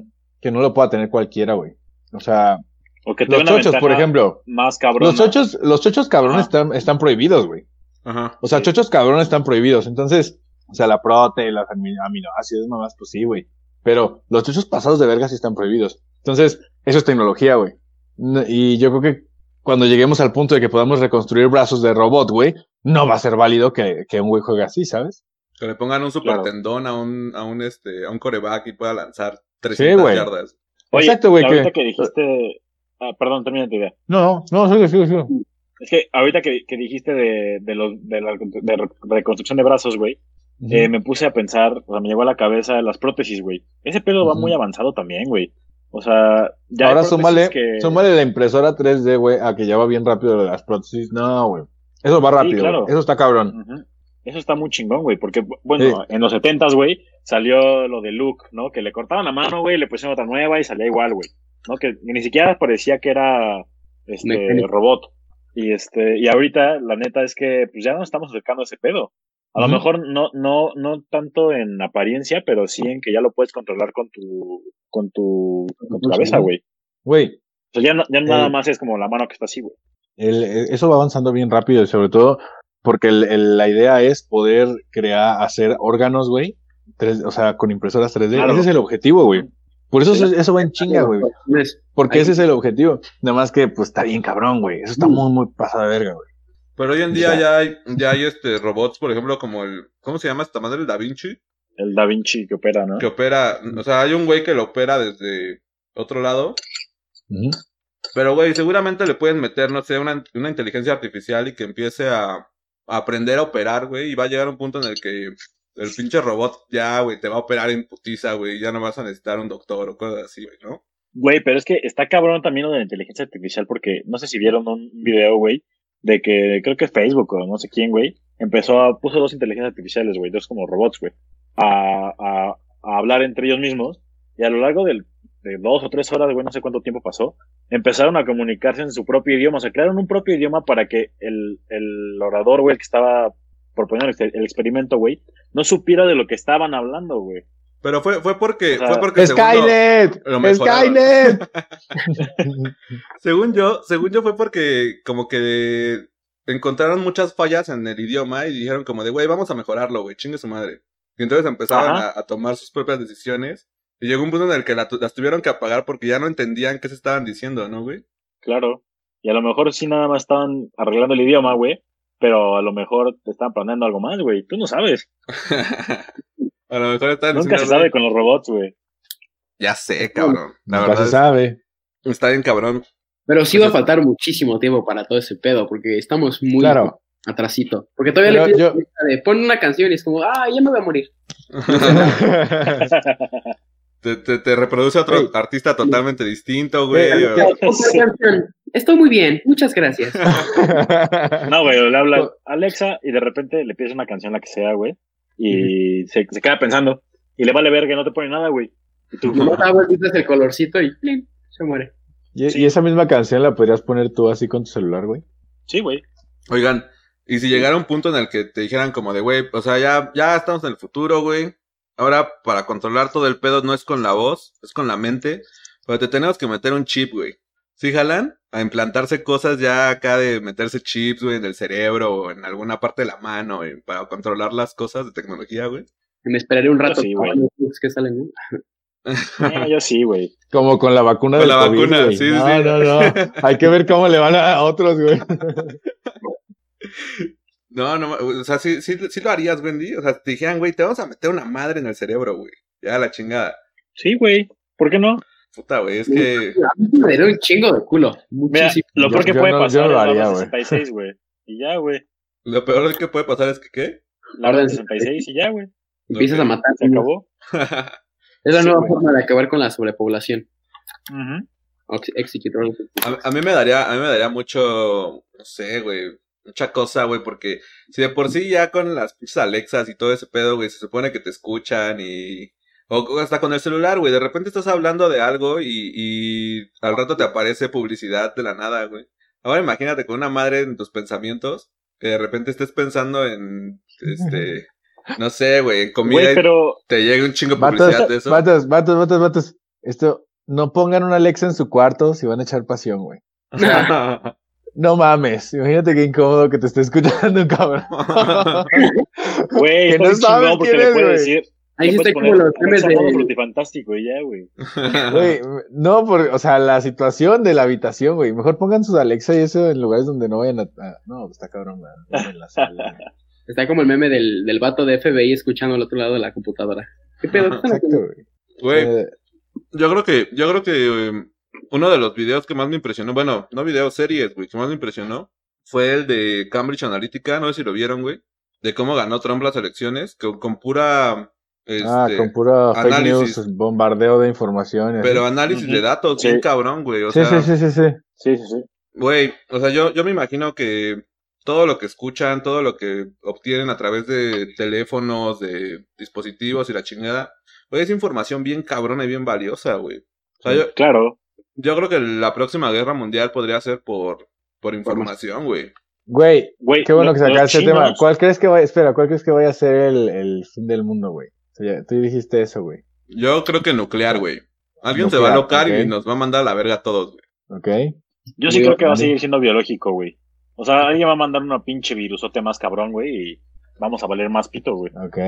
que no lo pueda tener cualquiera, güey. O sea, O que los chochos, por ejemplo, Más cabrón. los chochos, los chochos cabrones están, están prohibidos, güey. Ajá. O sea, Sí. chochos cabrones están prohibidos. Entonces, o sea, la prote, las amino- aminoácidos, mamás, pues sí, güey. Pero los chochos pasados de verga sí están prohibidos. Entonces, eso es tecnología, güey. Y yo creo que cuando lleguemos al punto de que podamos reconstruir brazos de robot, güey, no va a ser válido que, que un güey juegue así, ¿sabes? Que le pongan un super Claro. tendón a un, a un, este, a un coreback y pueda lanzar 300 güey. yardas. Oye, Exacto, güey, ahorita que- que dijiste... Ah, perdón, termina tu idea. No, no, sigue, sigue, sigue. Es que ahorita que, que dijiste de, de, los, de la de reconstrucción de brazos, güey, eh, me puse a pensar, o sea, me llegó a la cabeza las prótesis, güey. Ese pedo va muy avanzado también, güey. O sea, ya Ahora súmale, que... súmale la impresora 3D, güey, a que ya va bien rápido las prótesis. No, güey. Eso va rápido. claro. Eso está cabrón. Ujú. Eso está muy chingón, güey, porque, bueno, Sí. en los setentas, güey, salió lo de Luke, ¿no? Que le cortaban la mano, güey, le pusieron otra nueva y salía igual, güey. ¿No? Que ni siquiera parecía que era, este, robot. Y este, y ahorita, la neta es que, pues ya nos estamos acercando a ese pedo. A lo mejor no, no, no tanto en apariencia, pero sí en que ya lo puedes controlar con tu, con tu, con tu cabeza, güey. Güey, O sea, ya, no- ya nada Eh. más es como la mano que está así, güey. el- eso va avanzando bien rápido y sobre todo porque el- el- la idea es poder crear, hacer órganos, güey. O sea, con impresoras 3D. Claro. Ese es el objetivo, güey. Por eso Sí. eso, eso va en chinga, güey. Porque Ahí- ese es el objetivo. Nada más que, pues, está bien cabrón, güey. Eso está Mm. muy, muy pasada de verga, güey. Pero hoy en día Ya. ya hay, ya hay este robots, por ejemplo, como el, ¿cómo se llama esta madre? El Da Vinci, El Da Vinci que opera, ¿no? que opera, o sea, hay un güey que lo opera desde otro lado, pero güey, seguramente le pueden meter, no sé, una, una inteligencia artificial y que empiece a aprender a operar, güey, y va a llegar un punto en el que el pinche robot ya, güey, te va a operar en putiza, güey, ya no vas a necesitar un doctor o cosas así, güey, ¿no? Güey, pero es que está cabrón también lo de la inteligencia artificial porque no sé si vieron un video, güey, de que creo que Facebook o no sé quién, güey, empezó a, puso dos inteligencias artificiales, güey, dos como robots, güey, a, a, a hablar entre ellos mismos Y a lo largo del, de dos o tres horas, güey, no sé cuánto tiempo pasó, empezaron a comunicarse en su propio idioma. O sea, crearon un propio idioma para que el, el orador, güey, que estaba proponiendo el, el experimento, güey, no supiera de lo que estaban hablando, güey. Pero fue, fue porque, O sea, fue porque según ¡Skynet! ¡Skynet! Según yo, según yo fue porque como que encontraron muchas fallas en el idioma y dijeron como de, güey, vamos a mejorarlo, güey, chingue su madre. Y entonces empezaron a tomar sus propias decisiones. Y llegó un punto en el que la tu- las tuvieron que apagar porque ya no entendían qué se estaban diciendo, ¿no, güey? Claro. Y a lo mejor sí nada más estaban arreglando el idioma, güey. Pero a lo mejor te estaban planeando algo más, güey. Tú no sabes. a lo mejor estaban Nunca se sabe con los robots, güey. Ya sé, cabrón. La Nunca verdad se es- sabe. está bien cabrón. Pero sí va a faltar muchísimo tiempo para todo ese pedo, porque estamos muy Claro. atrasito. Porque todavía Pero le pides yo- de pon una canción y es como, ah, ya me voy a morir. Te, te, te reproduce otro artista totalmente distinto, güey. Güey, o- ¿qué- Otra canción. Estoy muy bien, muchas gracias. No, güey, le habla Alexa y de repente le pides una canción, la que sea, güey. Y se, se queda pensando. Y le vale ver que no te pone nada, güey. Y tú, Nomás da vueltitas el colorcito y ¡plin! se muere. ¿Y, Sí. y esa misma canción la podrías poner tú así con tu celular, güey. sí, güey. Oigan, y si llegara un punto en el que te dijeran como de, güey, o sea, ya, ya estamos en el futuro, güey. Ahora, para controlar todo el pedo no es con la voz, es con la mente. Pero te tenemos que meter un chip, güey. ¿Sí jalan? A implantarse cosas ya acá de meterse chips, güey, en el cerebro o en alguna parte de la mano, güey, para controlar las cosas de tecnología, güey. Me esperaré un rato sí, güey. que salen, ¿no? Eh, yo sí, güey. Como con la vacuna Con la COVID, vacuna, güey. sí, sí, no, no, no. Hay que ver cómo le van a otros, güey. No, no, o sea, sí, sí, sí lo harías, Wendy. O sea, te dijeran, güey, te vamos a meter una madre en el cerebro, güey. Ya la chingada. Sí, güey. ¿Por qué no? Puta, güey, es que... A mí me daría un chingo de culo. Mira, lo peor que yo puede no- pasar no lo es la haría, orden güey. 66, güey. Y ya, güey. Lo peor que puede pasar es que, ¿qué? La orden Orden 66 y ya, güey. Empiezas Ok. a matar. Se acabó. Es la Sí, nueva güey. forma de acabar con la sobrepoblación. Ox- Execute orden. A, a mí me daría, a mí me daría mucho, no sé, güey, mucha cosa, güey, porque si de por sí ya con las pinches Alexas y todo ese pedo, güey, se supone que te escuchan y... O hasta con el celular, güey, de repente estás hablando de algo y, y al rato te aparece publicidad de la nada, güey. Ahora imagínate con una madre en tus pensamientos, que de repente estés pensando en, este, no sé, güey, en comida Güey, y te llegue un chingo de publicidad de eso. vatos, vatos, vatos, vatos. Esto, no pongan una Alexa en su cuarto si van a echar pasión, güey. No mames, imagínate qué incómodo que te esté escuchando un cabrón. Güey, Que no sabes porque quién le es, puedes güey. decir. Ahí le está como los memes de... frutifantástico y ya, güey. Güey, no, por, o sea, la situación de la habitación, güey. Mejor pongan sus Alexa y eso en lugares donde no vayan a. a- no, está cabrón, güey. En la sala, güey. Está como el meme del, del vato de FBI escuchando al otro lado de la computadora. ¿Qué pedo? ¿Qué están Exacto, güey. Güey, Eh, Yo creo que, yo creo que eh, uno de los videos que más me impresionó, bueno, no videos, series, güey, que más me impresionó, fue el de Cambridge Analytica, no sé si lo vieron, güey, de cómo ganó Trump las elecciones, que con pura, este, ah, con puro fake análisis. news, bombardeo de información. y así. pero análisis de datos, Sí. bien cabrón, güey, o sí, sea, sí, sí, sí, sí. Sí, sí, sí. güey, o sea, yo, yo me imagino que todo lo que escuchan, todo lo que obtienen a través de teléfonos, de dispositivos y la chingada, güey, es información bien cabrona y bien valiosa, güey. O sea, yo, Claro. Yo creo que la próxima guerra mundial podría ser por, por información, güey. Güey, Güey, qué bueno que sacaste ese tema. ¿Cuál crees que vaya, espera, cuál crees que vaya a ser el, el fin del mundo, güey? Tú, ya- tú dijiste eso, güey. Yo creo que nuclear, güey. Alguien se va a locar y nos va a mandar a la verga a todos, güey. ¿Ok? Yo sí creo que va a seguir siendo biológico, güey. O sea, alguien va a mandar una pinche virusote más cabrón, güey, y vamos a valer más pito, güey. Ok.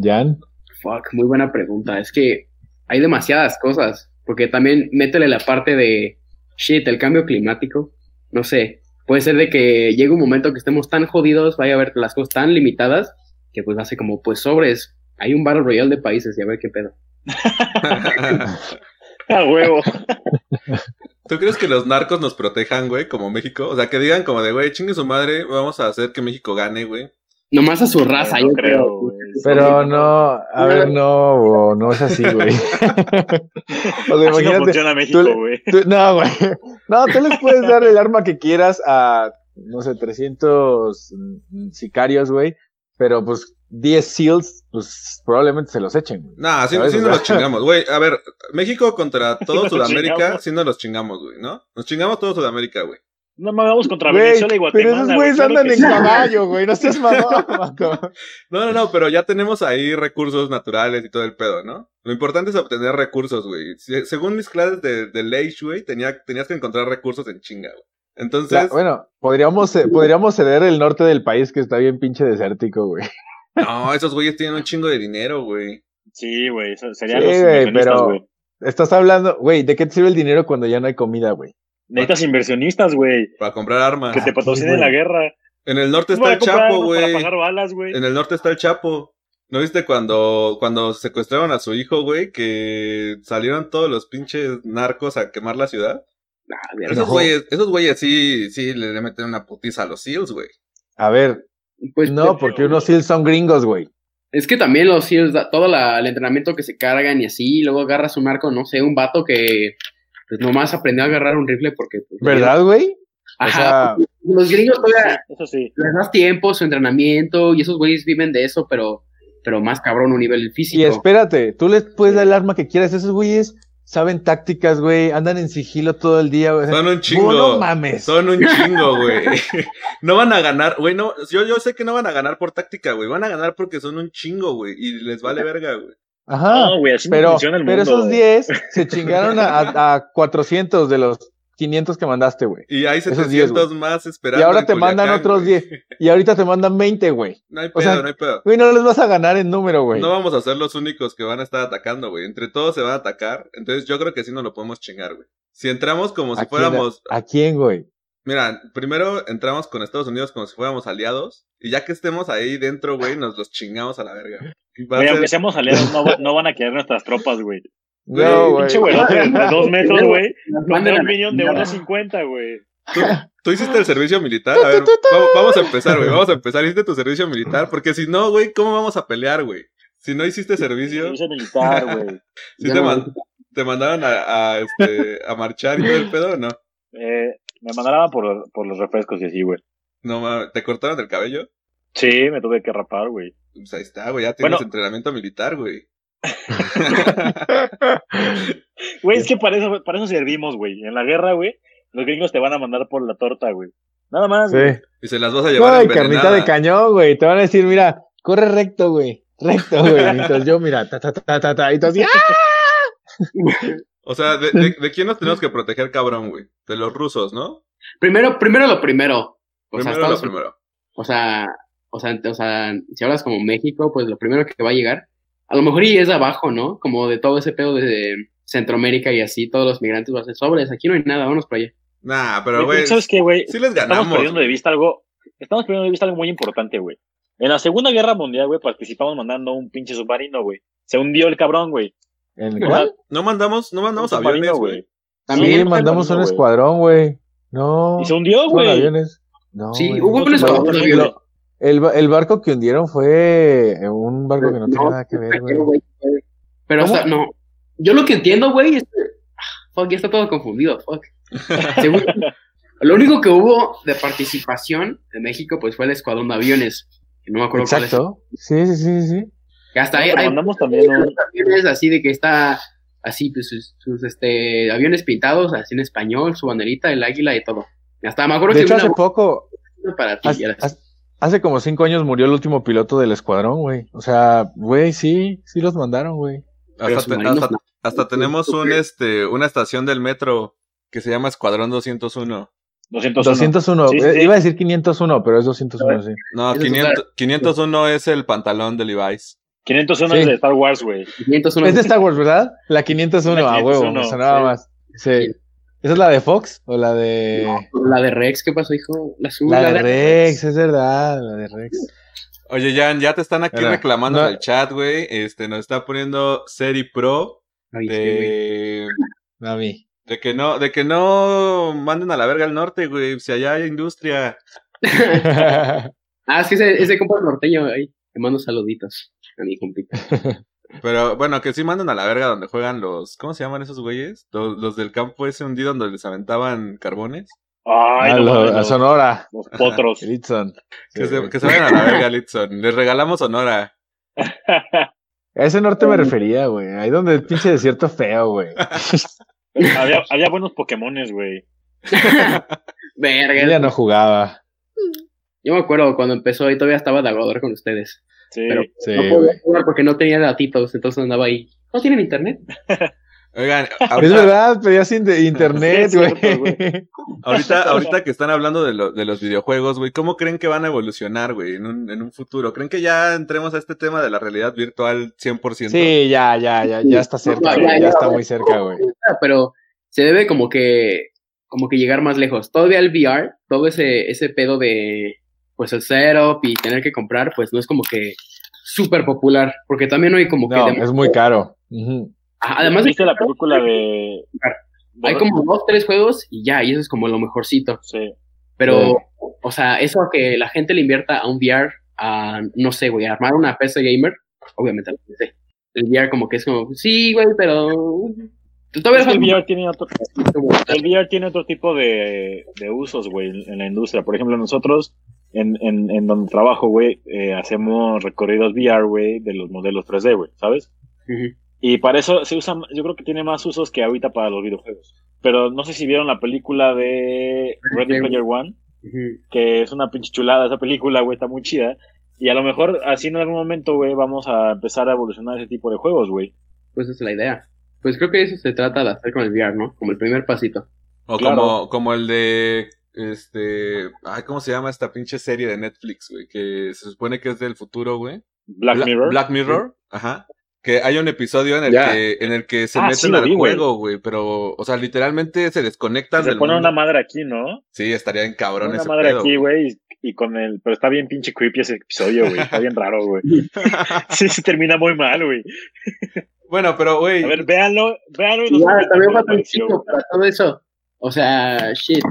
Jan. Fuck, muy buena pregunta. Es que hay demasiadas cosas. Porque también métele la parte de shit, el cambio climático. No sé. Puede ser de que llegue un momento que estemos tan jodidos, vaya a haber las cosas tan limitadas, que pues hace como, pues sobres. Hay un Battle Royale de países y a ver qué pedo. A huevo. ¿Tú crees que los narcos nos protejan, güey, como México? O sea, que digan como de, güey, chingue su madre, vamos a hacer que México gane, güey. Nomás a su raza, no yo creo, creo. güey. Pero no, a ver, no, bo, no es así, güey. o sea, Así no funciona México, güey. tú- no, güey. No, tú les puedes dar el arma que quieras a, no sé, 300 mm, sicarios, güey. Pero pues 10 SEALs, pues probablemente se los echen. güey. Nah, sí, sí nos los chingamos, güey. A ver, México contra todo Sudamérica, sí nos los chingamos, güey, ¿no? Nos chingamos todo Sudamérica, güey. No vamos contra Güey, Venezuela y pero Guatemala. esos güeyes claro andan en sí. caballo, güey. No seas mamón. No, no, no, pero ya tenemos ahí recursos naturales y todo el pedo, ¿no? Lo importante es obtener recursos, güey. Si- según mis clases de, de Leish, güey, tenía, tenías que encontrar recursos en chinga, güey. Entonces, Ya, bueno, podríamos, eh, podríamos ceder el norte del país que está bien pinche desértico, güey. no, esos güeyes tienen un chingo de dinero, güey. Sí, güey. eso Serían Sí, los pero- güey. Estás hablando, güey, ¿de qué te sirve el dinero cuando ya no hay comida, güey? Necesitas inversionistas, güey. Para comprar armas. Que te patrocinen la guerra. En el norte Voy está el Chapo, güey. Para pagar balas, güey. En el norte está el Chapo. ¿No viste cuando, cuando secuestraron a su hijo, güey? Que salieron todos los pinches narcos a quemar la ciudad. Ah. Esos No. güeyes, esos güeyes sí, sí le, meten una putiza a los SEALs, güey. A ver, Pues, no, porque unos SEALs son gringos, güey. Es que también los SEALs, todo la- el entrenamiento que se cargan y así, y luego agarras un arco, no sé, un vato que pues nomás aprendió a agarrar un rifle porque... pues, ¿Verdad, güey? O Ajá, sea, los gringos todavía Eso sí. les das tiempo, su entrenamiento, y esos güeyes viven de eso, pero, pero más cabrón a un nivel físico. y espérate, tú les puedes dar el arma que quieras. Esos güeyes saben tácticas, güey. Andan en sigilo todo el día, güey. Son un chingo. No mames. Son un chingo, güey. no van a ganar, güey, no, yo, yo sé que no van a ganar por táctica, güey. Van a ganar porque son un chingo, güey. Y les vale verga, güey. Ajá. No, güey, así no pero, funciona el pero mundo. esos 10 se chingaron a, a, a 400 de los 500 que mandaste, güey. Y hay Esos 700 10, más esperando. Y ahora en te mandan otros güey. 10. Y ahorita te mandan 20, güey. No hay O pedo, sea, no hay pedo. Güey, no les vas a ganar en número, güey. No vamos a ser los únicos que van a estar atacando, güey. Entre todos se van a atacar. Entonces yo creo que sí nos lo podemos chingar, güey. Si entramos como si ¿A quién, fuéramos. ¿A quién, güey? Mira, primero entramos con Estados Unidos como si fuéramos aliados. Y ya que estemos ahí dentro, güey, nos los chingamos a la verga. Va a Güey, ser- aunque seamos aliados, no, va- no van a quedar nuestras tropas, güey. No, güey. Pinche de dos metros, güey. Un minion de chingada. 1.50, güey. ¿Tú, tú hiciste el servicio militar? A ver, vamos, vamos a empezar, güey. Vamos a empezar. ¿Hiciste tu servicio militar? Porque si no, güey, ¿cómo vamos a pelear, güey? Si no hiciste servicio, Servicio militar, güey. te, no- man- te mandaron a, a, este, a marchar y todo el pedo, ¿o ¿no? Eh, me mandaban por, por los refrescos y así, güey. No, mames, ¿te cortaron el cabello? Sí, me tuve que rapar, güey. Pues ahí está, güey, ya tienes Bueno. entrenamiento militar, güey. Güey, es que para eso, para eso servimos, güey. En la guerra, güey, los gringos te van a mandar por la torta, güey. Nada más, güey. Sí. y se las vas a llevar Ay, carnita de cañón, güey. Te van a decir, mira, corre recto, güey. Recto, güey. Y Entonces yo, mira, ta, ta, ta, ta, ta. Y así, ¡ah! O sea, ¿de, de, de quién nos tenemos que proteger, cabrón, güey? De los rusos, ¿no? Primero, primero lo primero. O sea, Primero lo Estados primero. O sea, o sea, o sea, si hablas como México, pues lo primero que va a llegar, a lo mejor y es de abajo, ¿no? Como de todo ese pedo de Centroamérica y así, todos los migrantes van a ser sobres, aquí no hay nada, vámonos para allá. Nah, pero, Güey, ¿Sabes qué, güey? sí les Estamos perdiendo de vista algo. Estamos perdiendo de vista algo muy importante, güey. En la Segunda Guerra Mundial, güey, participamos mandando un pinche submarino, güey. Se hundió el cabrón, güey. ¿En cuál? No mandamos, no mandamos aviones, güey. También, Sí, mandamos un escuadrón, güey. No. Y se hundió, güey. No, Sí, hubo un escuadrón de sí, aviones. El, ba- el barco que hundieron fue eh, un barco que no tiene No, nada que ver, pero, güey. Pero ¿Cómo? hasta, no. Yo lo que entiendo, güey, es ah, fuck, ya está todo confundido, fuck. Según- lo único que hubo de participación de México, pues fue el escuadrón de aviones. Que no me acuerdo cuál es. Exacto. Sí, sí, sí, sí. Que hasta No, hay, pero hay mandamos también un. aviones así de que está así, pues sus, sus, este, aviones pintados, así en español, su banderita, el águila y todo. Hasta me acuerdo De que hecho, hace una poco, para ti. era- hace- como cinco años murió el último piloto del escuadrón, güey. O sea, güey, sí, sí los mandaron, güey. Hasta, te- hasta- no. hasta tenemos un, este, una estación del metro que se llama Escuadrón 201. 201. 201. Sí, sí, eh, sí. Iba a decir 501, pero es 201, sí. No, Eso 500, 501 es el pantalón de Levi's. 501 Sí. es de Star Wars, güey. 501 Es de Star Wars, ¿verdad? La 501, La a huevo, 501, me sonaba sí. más. Sí. ¿Esa es la de Fox o la de...? La de Rex, ¿qué pasó, hijo? La azul, La de Rex, es verdad, la de Rex. Oye, Jan, ya te están aquí reclamando no- en el chat, güey. Este, nos está poniendo Seri Pro Ay, sí, de, Mami. de que no, de que no manden a la verga al norte, güey. Si allá hay industria. Ah, es que ese, ese compa norteño ahí. Te mando saluditos a mi compita. Pero bueno, que sí manden a la verga donde juegan los, ¿cómo se llaman esos güeyes? Los, los del campo ese hundido donde les aventaban carbones. Ay, a, no lo- mames, a Sonora. Los potros. Litson. Que se, que se vayan a la verga, Litson. Les regalamos Sonora. A ese norte me refería, güey. Ahí donde el pinche desierto feo, güey. había, había buenos Pokémones, güey. Verga. Yo ya no jugaba. Yo me acuerdo cuando empezó y todavía estaba Dagodor con ustedes. Sí. Pero Sí, no podía jugar porque no tenía datitos, entonces andaba ahí. ¿No tienen internet? Oigan, Es ahorita, verdad, pedías internet, es güey. ahorita, ahorita que están hablando de, lo- de los videojuegos, güey, ¿cómo creen que van a evolucionar, güey, en un, en un futuro? ¿Creen que ya entremos a este tema de la realidad virtual 100%? Sí, ya, ya, ya, ya está cerca, Ya, ya, Ya ya. está muy cerca, güey. Pero se debe como que como que llegar más lejos. Todavía el VR, todo ese, ese pedo de pues el setup y tener que comprar, pues no es como que súper popular, porque también no hay como No, que... es muy caro. Además de ¿Viste la película de... hay como dos, tres juegos y ya, y eso es como lo mejorcito. Sí. Pero, o sea, eso a que la gente le invierta a un VR, a, no sé, güey, a armar una PC gamer, obviamente la PC. El VR como que es como, sí, güey, pero... Tú todavía Es que el VR tiene otro, el VR tiene otro tipo de, de usos, güey, en la industria. Por ejemplo, nosotros, en, en, en donde trabajo, güey, eh, hacemos recorridos VR, güey, de los modelos 3D, güey, ¿sabes? Y para eso se usa, yo creo que tiene más usos que ahorita para los videojuegos. Pero no sé si vieron la película de Ready Player One, que es una pinche chulada esa película, güey, está muy chida. Y a lo mejor así en algún momento, güey, vamos a empezar a evolucionar ese tipo de juegos, güey. Pues esa es la idea. Pues creo que eso se trata de hacer con el VR, ¿no? Como el primer pasito. O Claro. como, como el de, este, ay, ¿cómo se llama esta pinche serie de Netflix, güey? Que se supone que es del futuro, güey. Black Bla- Mirror. Black Mirror, ajá. Que hay un episodio en el Ya. que, en el que se Ah, meten sí al vi, juego, güey, pero, o sea, literalmente se desconectan Se del pone mundo. una madre aquí, ¿no? Sí, estaría en cabrón una ese madre pedo, aquí, güey. y, con el... Pero está bien pinche creepy ese episodio, güey. Está bien raro, güey. Sí, se termina muy mal, güey. Bueno, pero, güey, A ver, véanlo, véanlo y Y nos ya, también para todo eso. O sea, shit.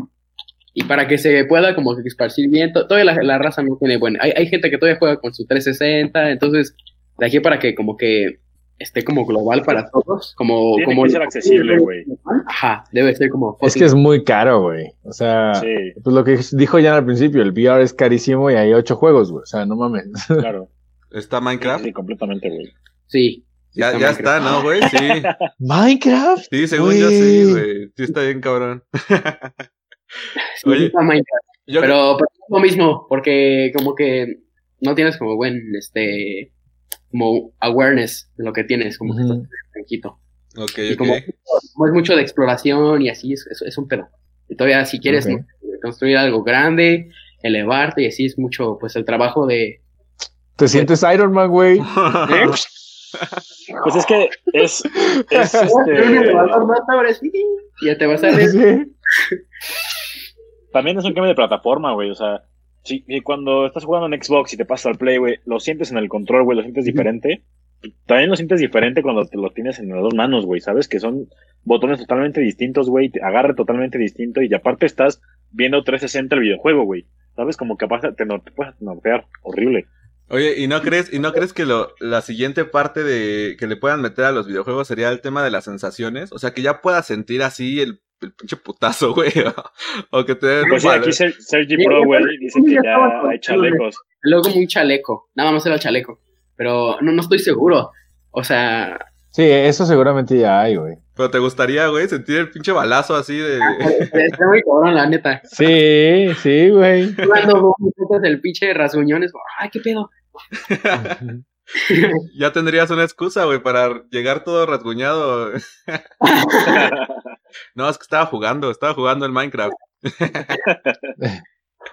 Y para que se pueda como que esparcir bien, to- todavía la, la raza no tiene bueno. Hay, hay gente que todavía juega con su 360, entonces de aquí para que como que esté como global para todos, como Tiene como que ser accesible, güey. Ajá, debe ser como Es que es muy caro, güey. O sea, Sí, pues lo que dijo ya al principio, el VR es carísimo y hay ocho juegos, güey. O sea, no mames. claro. está Minecraft. sí, completamente, güey. sí. Ya, está ya está, ¿no, güey? Sí. Minecraft. Sí, según Güey. yo sí, güey. Sí está bien cabrón. Sí, Oye, está Minecraft. Yo pero, pero es lo mismo, porque como que no tienes como buen, este, como awareness de lo que tienes, como que estás tranquilo. Ok, Y ok. como, como es mucho de exploración y así, es, es, es un pedo. Y todavía si quieres construir algo grande, elevarte y así es mucho, pues el trabajo de... Te sientes Iron Man, güey. Pues es que es, es este, ya te vas a ver. También es un cambio de plataforma, güey. O sea, si, si cuando estás jugando en Xbox y te pasas al Play, güey, lo sientes en el control, güey, lo sientes diferente. También lo sientes diferente cuando te lo tienes en las dos manos, güey, ¿sabes? Que son botones totalmente distintos, güey, te agarre totalmente distinto y aparte estás viendo 360 el videojuego, güey. ¿Sabes? Como que aparte te, no, te puedes nortear. Horrible. Oye, ¿y no crees, y no crees que lo, la siguiente parte de que le puedan meter a los videojuegos sería el tema de las sensaciones? O sea, que ya puedas sentir así el, el pinche putazo, güey. o que te den Pues sí, un aquí Ser- Sergi Pro, güey, dice que ya hay chalecos. Luego muy chaleco, nada más era el chaleco, pero no, no estoy seguro. O sea, Sí, eso seguramente ya hay, güey. Pero te gustaría, güey, sentir el pinche balazo así de... está muy cabrón, la neta. Sí, sí, güey. Cuando metes el pinche rasguñones, ay, qué pedo. ya tendrías una excusa, güey, para llegar todo rasguñado. no, es que estaba jugando, estaba jugando en Minecraft.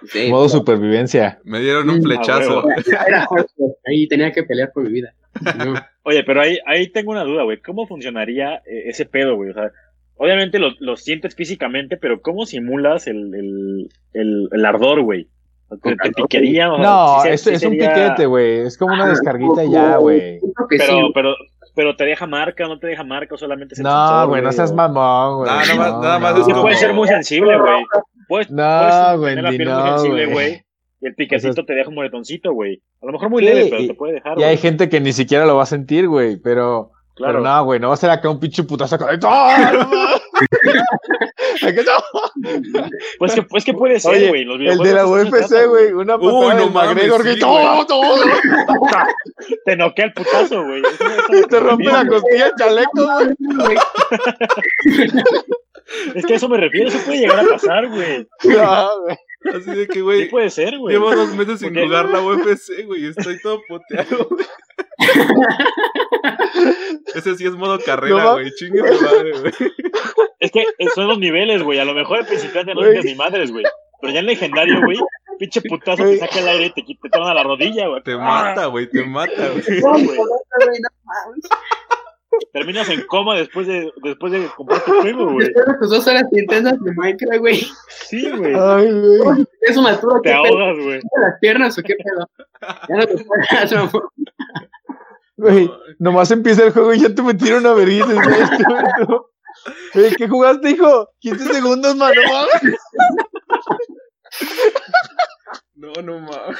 Sí, Modo supervivencia. Me dieron un flechazo. ahí tenía que pelear por mi vida. No. Oye, pero ahí, ahí tengo una duda, güey. ¿Cómo funcionaría eh, ese pedo, güey? O sea, obviamente lo, lo sientes físicamente, pero ¿cómo simulas el, el, el, el ardor, güey? ¿Te, te piquería? O No, se- es, un piquete, güey. Es como una Ah, descarguita no, ya, güey. Pero, sí, pero, pero te deja marca, no te deja marca, solamente es el No, güey, no seas mamón, güey. No, nada más- nada más no. es como- puede ser muy sensible, güey. Puedes, No, güey, tener la ni piel no, muy sensible, güey. Y el piquetito O sea, te deja un moretoncito, güey. A lo mejor muy Sí, leve, pero y- te puede dejar, Y hay güey. gente que ni siquiera lo va a sentir, güey, pero... Claro. Pero no, güey, no va a ser acá un pinche putazo acá. De- ¡Ah, no! Pues que, pues que puede ser, Oye, güey. Los el de la UFC, güey. Una Uy, patada no mames, McGregor que sí, todo, todo. Te noquea el putazo, güey. Eso- eso Te rompe la costilla el chaleco, güey. Es que a eso me refiero. Eso puede llegar a pasar, güey. Güey. Así de que, Sí güey, puede ser, güey. llevo dos meses sin jugar la UFC, güey, estoy todo poteado, güey. Ese sí es modo No carrera, güey, chingue tu madre, güey. Es que son los niveles, güey. A lo mejor el principiante no es ni madres, güey. Pero ya en legendario, güey, pinche putazo te saca el aire y te, quita- te torna la rodilla, güey. Te mata, güey, te mata, güey. No, no. Terminas en coma después de, después de comprar tu juego, güey. Tus dos horas intensas de Minecraft, güey. Sí, güey. Ay, güey. Es una altura Te ahogas, güey. las piernas o qué pedo. Ya no te puedes. Güey, nomás empieza el juego y ya te metieron a vergüenza, güey. Tú, tú. Ey, ¿Qué jugaste, hijo? 15 segundos, mano. No, no mames.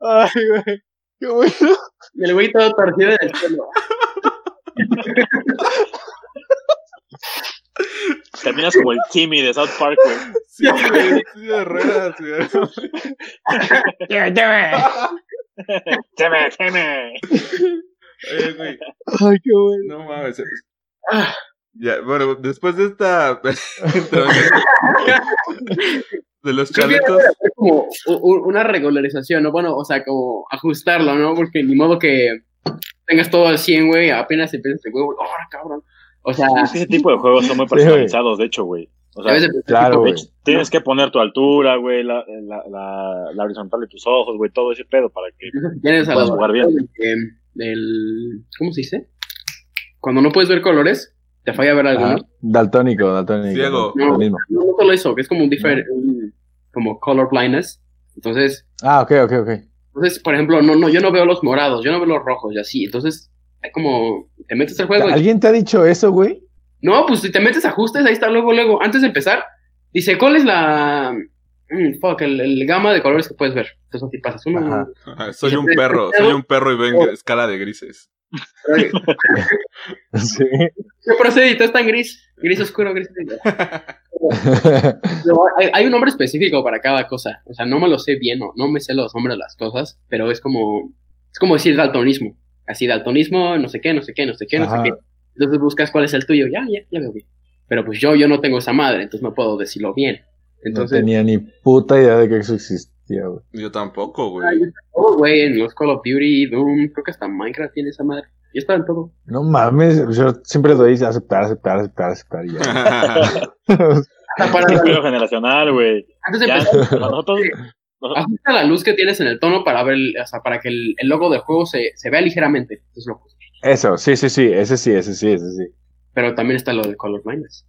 Ay, güey. Qué bueno. Y el güey todo torcido en el suelo. Terminas como el Timmy de South Park, güey. Sí, güey, sí, de ruedas, güey. ¡Teme, teme! Oye, güey, Ay, qué bueno. no mames. Ah. Ya, bueno, después de esta de los es como una regularización, ¿no? Bueno, o sea, como ajustarlo, ¿no? Porque ni modo que tengas todo al 100, güey, apenas empiezas el juego, ¡oh, cabrón! O sea, Ese tipo de juegos son muy personalizados, de hecho, güey. O sea, debes de Claro, tienes que poner tu altura, güey, la, la, la, la horizontal de tus ojos, güey, todo ese pedo para que tienes la jugar bien. de- del ¿cómo se dice? Cuando no puedes ver colores, te falla ver Ah, algunos. daltónico, daltónico. Ciego. Lo mismo. No, no solo eso, que es como un diferente, como color blindness. Entonces, Ah, ok, ok, ok. entonces, por ejemplo, no, no, yo no veo los morados, yo no veo los rojos y así. Entonces, hay como, te metes al juego y ¿Alguien te ha dicho eso, güey? No, pues si te metes ajustes, ahí está luego, luego. Antes de empezar, dice, ¿cuál es la. mm, fuck, el, el gama de colores que puedes ver? Entonces así pasas uno. Ajá. Ajá, soy un perro, soy un perro y ven escala de grises. Sí. ¿Qué procedito? Es tan gris. Gris oscuro, gris. No, hay, hay un nombre específico para cada cosa. O sea, no me lo sé bien, no, no me sé los nombres de las cosas, pero es como. Es como decir daltonismo. Así, daltonismo, no sé qué, no sé qué, no sé qué, no Ajá. sé qué. Entonces buscas cuál es el tuyo. Ya, ya, ya veo bien. Pero pues yo, yo no tengo esa madre, entonces no puedo decirlo bien. No Entonces, tenía ni puta idea de que eso existía, güey. Yo tampoco, güey. todo, güey, en los Call of Duty, Doom, creo que hasta Minecraft tiene esa madre. Ya está en todo. No mames, yo siempre doy aceptar, aceptar, aceptar, aceptar. y ya. Para es la- pedo generacional, güey. antes de Ya, empezar, nosotros, ajusta la luz que tienes en el tono para ver, el- o sea, para que el, el logo del juego se, se vea ligeramente. Eso es lo Eso, sí, sí, sí, ese sí, ese sí, ese sí. Pero también está lo de Color Blindness.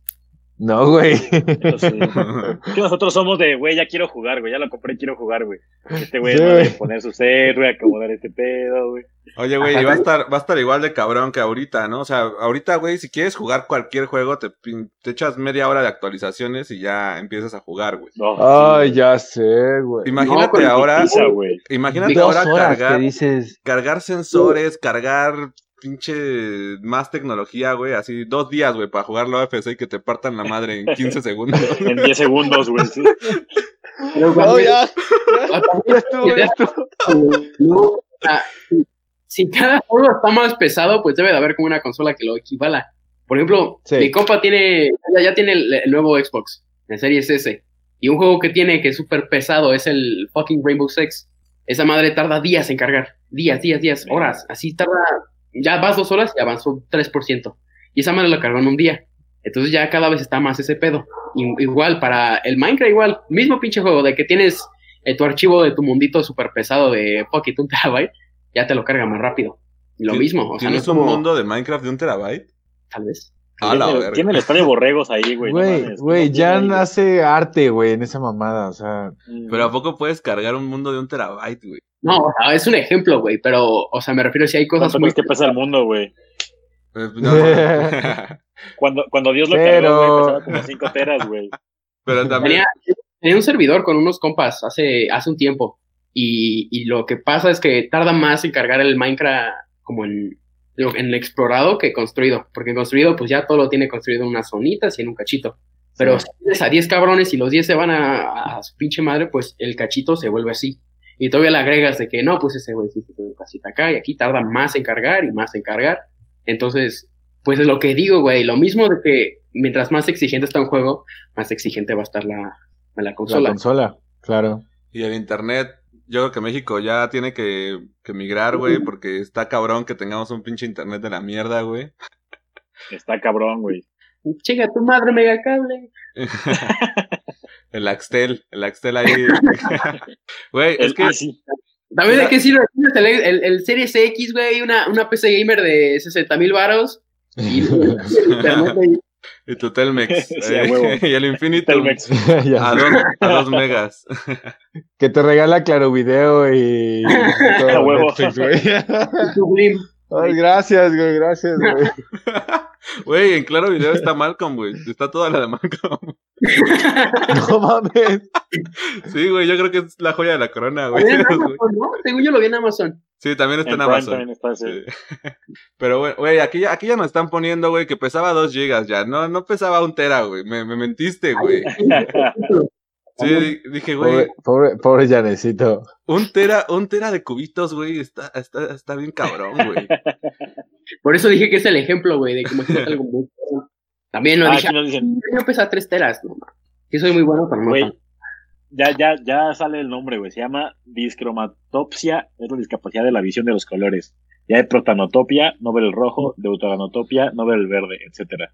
No, güey. nosotros somos de, güey, ya quiero jugar, güey, ya lo compré, quiero jugar, güey. Este güey Sí, no güey. debe poner su set, güey, acomodar este pedo, güey. Oye, güey, y va a estar, va a estar igual de cabrón que ahorita, ¿no? O sea, ahorita, güey, si quieres jugar cualquier juego, te, pin- te echas media hora de actualizaciones y ya empiezas a jugar, güey. No, Ay, sí, ya sé, güey. Imagínate ahora, imagínate Dos ahora dices. cargar sensores, cargar pinche más tecnología, güey, así dos días, güey, para jugar la OFC y que te partan la madre en 15 segundos. En 10 segundos, güey. sí. Pero No, también- ya, ah, ya estuvo, ya estuvo. también, no, o sea, si- si cada juego está más pesado, pues debe de haber como una consola que lo equivala. Por ejemplo, Sí. mi compa tiene, ya, ya tiene el, el nuevo Xbox, el Series S. Y un juego que tiene que es súper pesado es el fucking Rainbow Six. Esa madre tarda días en cargar. Días, días, días, horas. Así tarda. Ya vas dos horas y avanzó 3%. Y esa madre lo cargó en un día. Entonces ya cada vez está más ese pedo. Igual para el Minecraft, igual. Mismo pinche juego de que tienes eh, tu archivo de tu mundito súper pesado de fuck it, un terabyte. Ya te lo carga más rápido. Y lo Tien- mismo. O sea, no ¿Tienes es un como. mundo de Minecraft de un terabyte? Tal vez. A la Tiene- verga. Tiene el estadio Borregos ahí, güey. Güey, ahí. hace arte, güey, en esa mamada, o sea. Mm. Pero ¿a poco puedes cargar un mundo de un terabyte, güey? No, o sea, es un ejemplo, güey. Pero, o sea, me refiero si hay cosas ¿Cuánto muy. que pesa el mundo, güey? Eh, no, Cuando, cuando Dios lo Pero- cargó, güey, pesaba como 5 teras, güey. Pero también... Tenía, tenía un servidor con unos compas hace, hace un tiempo. Y, y lo que pasa es que tarda más en cargar el Minecraft como en, digo, en el explorado que construido, porque en construido pues ya todo lo tiene construido en unas zonitas y en un cachito. Pero si tienes a 10 cabrones y los 10 se van a, a su pinche madre, pues el cachito se vuelve así. Y todavía le agregas de que no, pues ese güey sí tiene casita acá y aquí tarda más en cargar y más en cargar. Entonces, pues es lo que digo, güey. Lo mismo de que mientras más exigente está un juego, más exigente va a estar la, la consola. La consola, claro. Y el internet, yo creo que México ya tiene que, que migrar, güey, porque está cabrón que tengamos un pinche internet de la mierda, güey. Está cabrón, güey. Chica, tu madre mega cable. el Axtel, el Axtel ahí. Güey, es que ah, sí. ¿Sabes de Ya. qué sirve? Tienes El, el, el Series X, güey, una, una PC gamer de 60 mil varos. Y y tu Telmex Sí, eh, y el Infinito Telmex. A dos, a dos megas. Que te regala Claro Video y todo A huevo. Netflix, güey. Ay, gracias, güey, gracias, güey. Güey, en claro video está Malcolm, güey. Está toda la de Malcolm. No mames. Sí, güey, yo creo que es la joya de la corona, güey. ¿no? Según yo lo vi en Amazon. Sí, también está en, En Prime Amazon. también está ese. Sí. Pero, güey, güey, aquí ya, aquí ya nos están poniendo, güey, que pesaba 2 gigas ya. No, no pesaba un tera, güey. Me, me mentiste, güey. Sí, di- dije, güey, Pobre, pobre, pobre Janecito. un tera, un tera de cubitos, güey, está, está, está bien cabrón, güey. Por eso dije que es el ejemplo, güey, de que imagínate algo muy. También lo Ah, dije. dicen, Yo pesa 3 teras, no. Sí, soy muy bueno, no. güey, ya, ya, ya sale el nombre, güey. Se llama discromatopsia, es la discapacidad de la visión de los colores. Ya hay protanotopia, no ver el rojo, deuteranotopia, no ver el verde, etcétera.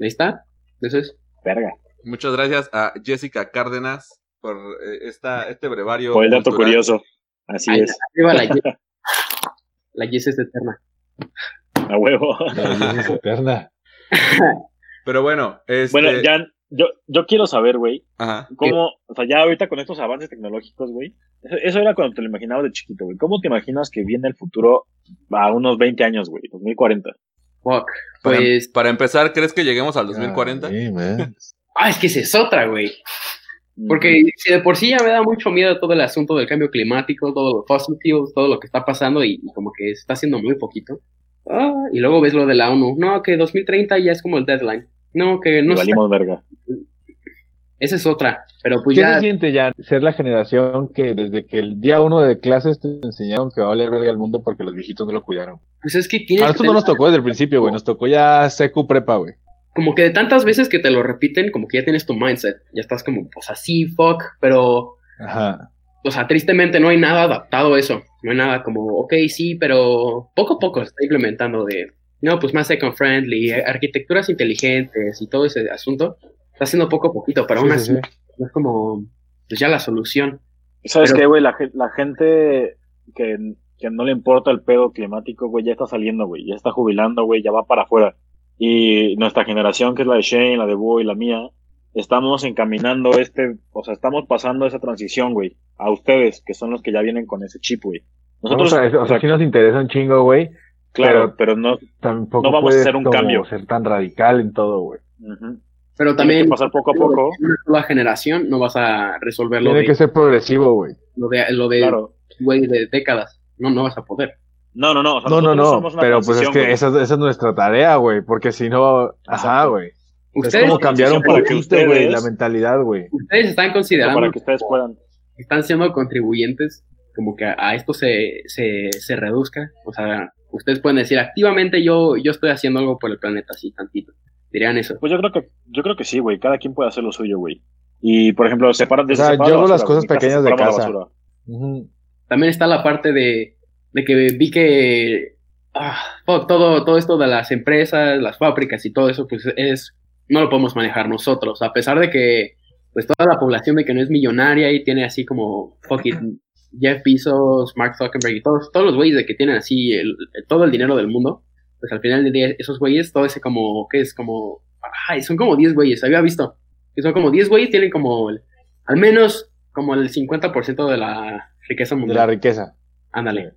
Ahí está. Entonces, Verga. Muchas gracias a Jessica Cárdenas por eh, esta, este brevario. Por el dato cultural. curioso. Así es. arriba la Yes. La Yes es eterna. A huevo. La luz es eterna. Pero bueno, este... Bueno, ya, yo, yo quiero saber, güey, Ajá. cómo, o sea, ya ahorita con estos avances tecnológicos, güey, eso, eso era cuando te lo imaginabas de chiquito, güey. ¿Cómo te imaginas que viene el futuro a unos 20 años, güey? 2040. Fuck. Para, Pues. para empezar, ¿crees que lleguemos al 2040? Sí, man. Ah, es que esa es otra, güey. Porque si de por sí ya me da mucho miedo todo el asunto del cambio climático, todo lo fossil fuels, todo lo que está pasando y, y como que se está haciendo muy poquito. Ah, y luego ves lo de la ONU. No, que 2030 ya es como el deadline. No, que no valimos verga. Esa es otra. Pero pues ¿Qué ya. se siente ya ser la generación que desde que el día uno de clases te enseñaron que va a valer verga el mundo porque los viejitos no lo cuidaron? Pues es que tienes A que nosotros no nos tocó desde el principio, güey. Nos tocó ya secu prepa, güey. Como que de tantas veces que te lo repiten, como que ya tienes tu mindset. Ya estás como, pues así, fuck. Pero, Ajá. o sea, tristemente no hay nada adaptado a eso. No hay nada como, ok, sí, pero poco a poco se está implementando de, no, pues más eco-friendly, arquitecturas inteligentes y todo ese asunto. Está haciendo poco a poquito, pero Sí, aún sí, así sí. no es como, pues ya la solución. ¿Sabes Pero- qué, güey? La, la gente que, que no le importa el pedo climático, güey, ya está saliendo, güey. Ya está jubilando, güey, ya va para afuera. Y nuestra generación, que es la de Shane, la de Bo y la mía, estamos encaminando este, o sea, estamos pasando esa transición, güey, a ustedes, que son los que ya vienen con ese chip, güey. Nosotros, a- o sea, sí nos interesa un chingo, güey. claro, pero no, Tampoco No vamos a hacer un cambio. ser tan radical en todo, güey. Pero Tiene también, que pasar poco a poco. sola generación no vas a resolver lo Tiene de, que ser progresivo, güey. lo de, lo de, Claro. güey, de décadas. No, no vas a poder. No, no, no. o sea, No, no, no. somos una Pero pues es que esa, esa es nuestra tarea, güey. Porque si no, ajá, güey. Es Ustedes, como cambiar un para que poquito, güey, ustedes- la mentalidad, güey. ustedes están Para considerando que ustedes puedan. están siendo contribuyentes como que a, a esto se, se, se reduzca. O sea, ustedes pueden decir activamente yo, yo estoy haciendo algo por el planeta así tantito. Dirían eso. Pues yo creo que, yo creo que sí, güey. Cada quien puede hacer lo suyo, güey. Y, por ejemplo, separan O sea, yo hago las cosas pequeñas de casa. También está la parte de, de que vi que ah, todo, todo esto de las empresas, las fábricas y todo eso, pues es, no lo podemos manejar nosotros. A pesar de que pues toda la población de que no es millonaria y tiene así como fucking Jeff Bezos, Mark Zuckerberg y todos, todos los güeyes de que tienen así el- el- todo el dinero del mundo, pues al final del día esos güeyes, todo ese como, ¿qué es? Como, ay, son como 10 güeyes, había visto, que son como 10 güeyes, tienen como, el- al menos como el 50% de la riqueza De mundial. la riqueza. Ándale.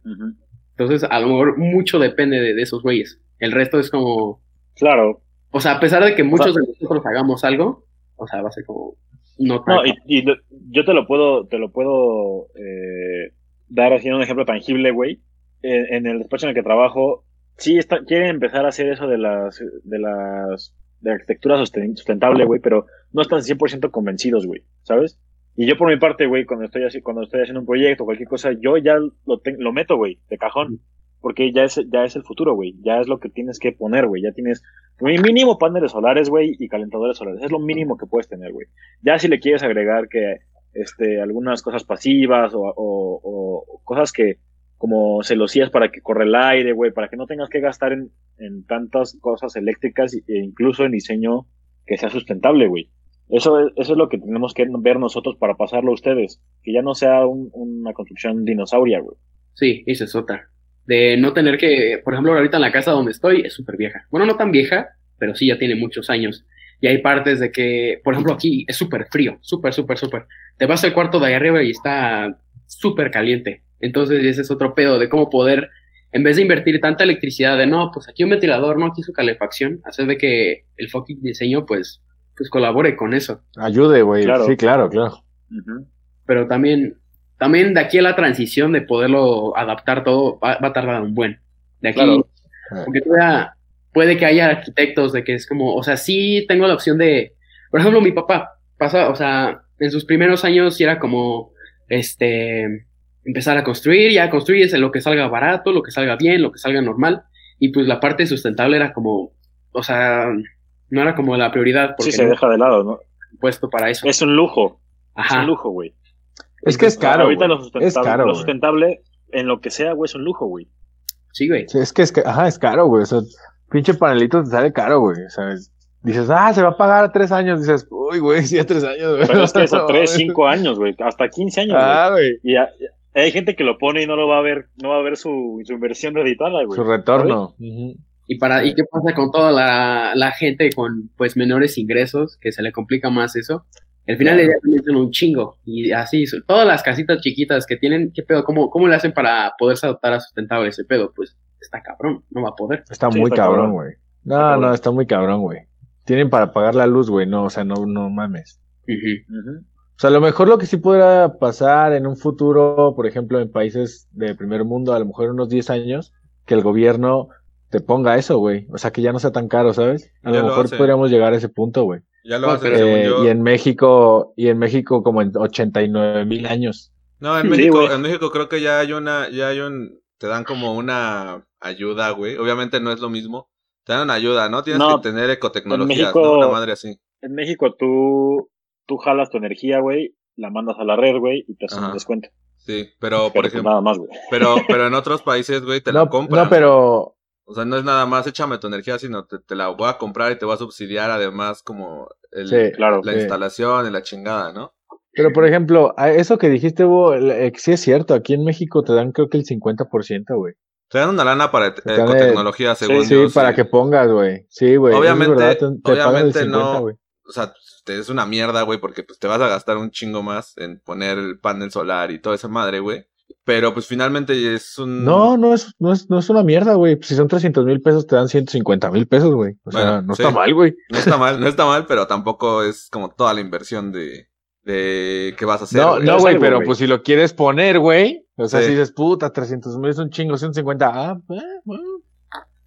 Entonces, a lo mejor mucho depende de, de esos güeyes. El resto es como, Claro. o sea, a pesar de que muchos sea- de nosotros hagamos algo, o sea, va a ser como, no tan- No, y, y yo te lo puedo, te lo puedo eh, dar así un ejemplo tangible, güey. En, en el despacho en el que trabajo, sí está, quieren empezar a hacer eso de las, de las, de arquitectura sustentable, güey, pero no están 100% convencidos, güey, ¿sabes? Y yo por mi parte, güey, cuando estoy así, cuando estoy haciendo un proyecto o cualquier cosa, yo ya lo, lo meto, güey, de cajón. Porque ya es, ya es el futuro, güey. Ya es lo que tienes que poner, güey. Ya tienes mínimo paneles solares, güey, y calentadores solares. Es lo mínimo que puedes tener, güey. Ya si le quieres agregar que, este, algunas cosas pasivas o, o, o cosas que, como celosías para que corre el aire, güey, para que no tengas que gastar en, en tantas cosas eléctricas e incluso en diseño que sea sustentable, güey. Eso es, eso es lo que tenemos que ver nosotros para pasarlo a ustedes. Que ya no sea una construcción dinosauria, güey. Sí, esa es otra. De no tener que, por ejemplo, ahorita en la casa donde estoy es súper vieja. Bueno, no tan vieja, pero sí ya tiene muchos años. Y hay partes de que, por ejemplo, aquí es súper frío, súper, súper, súper. Te vas al cuarto de ahí arriba y está súper caliente. Entonces ese es otro pedo de cómo poder, en vez de invertir tanta electricidad de no, pues aquí un ventilador, no aquí su calefacción, hacer de que el fucking diseño pues pues colabore con eso. Ayude, güey. Sí, claro, claro. Pero también, también de aquí a la transición de poderlo adaptar todo va, a tardar un buen. De aquí, porque todavía puede que haya arquitectos de que es como, o sea, sí tengo la opción de, por ejemplo, mi papá pasa, o sea, en sus primeros años era como, este, empezar a construir, ya construyes lo que salga barato, lo que salga bien, lo que salga normal, y pues la parte sustentable era como, o sea, no era como la prioridad. Porque sí, se deja de lado, ¿no? Puesto para eso. Es un lujo. Ajá. Es un lujo, güey. Es que es caro. Ahorita lo sustentable, es caro, lo sustentable en lo que sea, güey, es un lujo, güey. Sí, güey. es que es, ajá, es caro, güey. O sea, pinche panelito te sale caro, güey. O sea, dices, ah, se va a pagar a tres años. Dices, uy, güey, sí, a tres años, güey. Pero es que es a tres, cinco años, güey. Hasta quince años, ah, güey. Y hay gente que lo pone y no lo va a ver, no va a ver su, su inversión redituada, güey. Su retorno. ¿Y, para, ¿Y qué pasa con toda la, la, gente con pues menores ingresos, que se le complica más eso? Al final le dan un chingo. Y así, todas las casitas chiquitas que tienen, ¿qué pedo? ¿Cómo, cómo le hacen para poderse adoptar a sustentable ese pedo? Pues está cabrón, no va a poder. Está muy cabrón, güey. No, no, está muy cabrón, güey. Tienen para pagar la luz, güey. No, o sea, no, no mames. O sea, a lo mejor lo que sí podrá pasar en un futuro, por ejemplo, en países de primer mundo, a lo mejor unos 10 años, que el gobierno te ponga eso, güey. O sea, que ya no sea tan caro, ¿sabes? A lo mejor podríamos llegar a ese punto, güey. Ya lo hace, eh, Y en México, y en México como en 89 mil años. No, en México, en México creo que ya hay una, ya hay un, te dan como una ayuda, güey. Obviamente no es lo mismo. Te dan una ayuda, ¿no? Tienes que tener ecotecnologías, ¿no? Una madre así. En México tú, tú jalas tu energía, güey, la mandas a la red, güey, y te hacen un descuento. Sí, pero, por pues ejemplo. Nada más, güey. Pero, pero en otros países, güey, te la compran. No, pero, o sea, no es nada más échame tu energía, sino te, te la voy a comprar y te voy a subsidiar además como el, la instalación y la chingada, ¿no? Pero por ejemplo, eso que dijiste, vos, eh, sí es cierto, aquí en México te dan creo que el 50%, güey. Te dan una lana para ecotecnología, según Sí, para que pongas, güey. Sí, güey. Obviamente, obviamente no. O sea, es una mierda, güey, porque pues te vas a gastar un chingo más en poner el panel solar y toda esa madre, güey. Pero pues finalmente es un... No, no es, no es, no es una mierda, güey. Si son 300 mil pesos, te dan 150 mil pesos, güey. O sea, no está mal, güey. No está mal, no está mal, pero tampoco es como toda la inversión de, de que vas a hacer. No, no, güey, pero pues si lo quieres poner, güey. O sea, si dices, puta, 300 mil es un chingo, 150, ah, eh, bueno.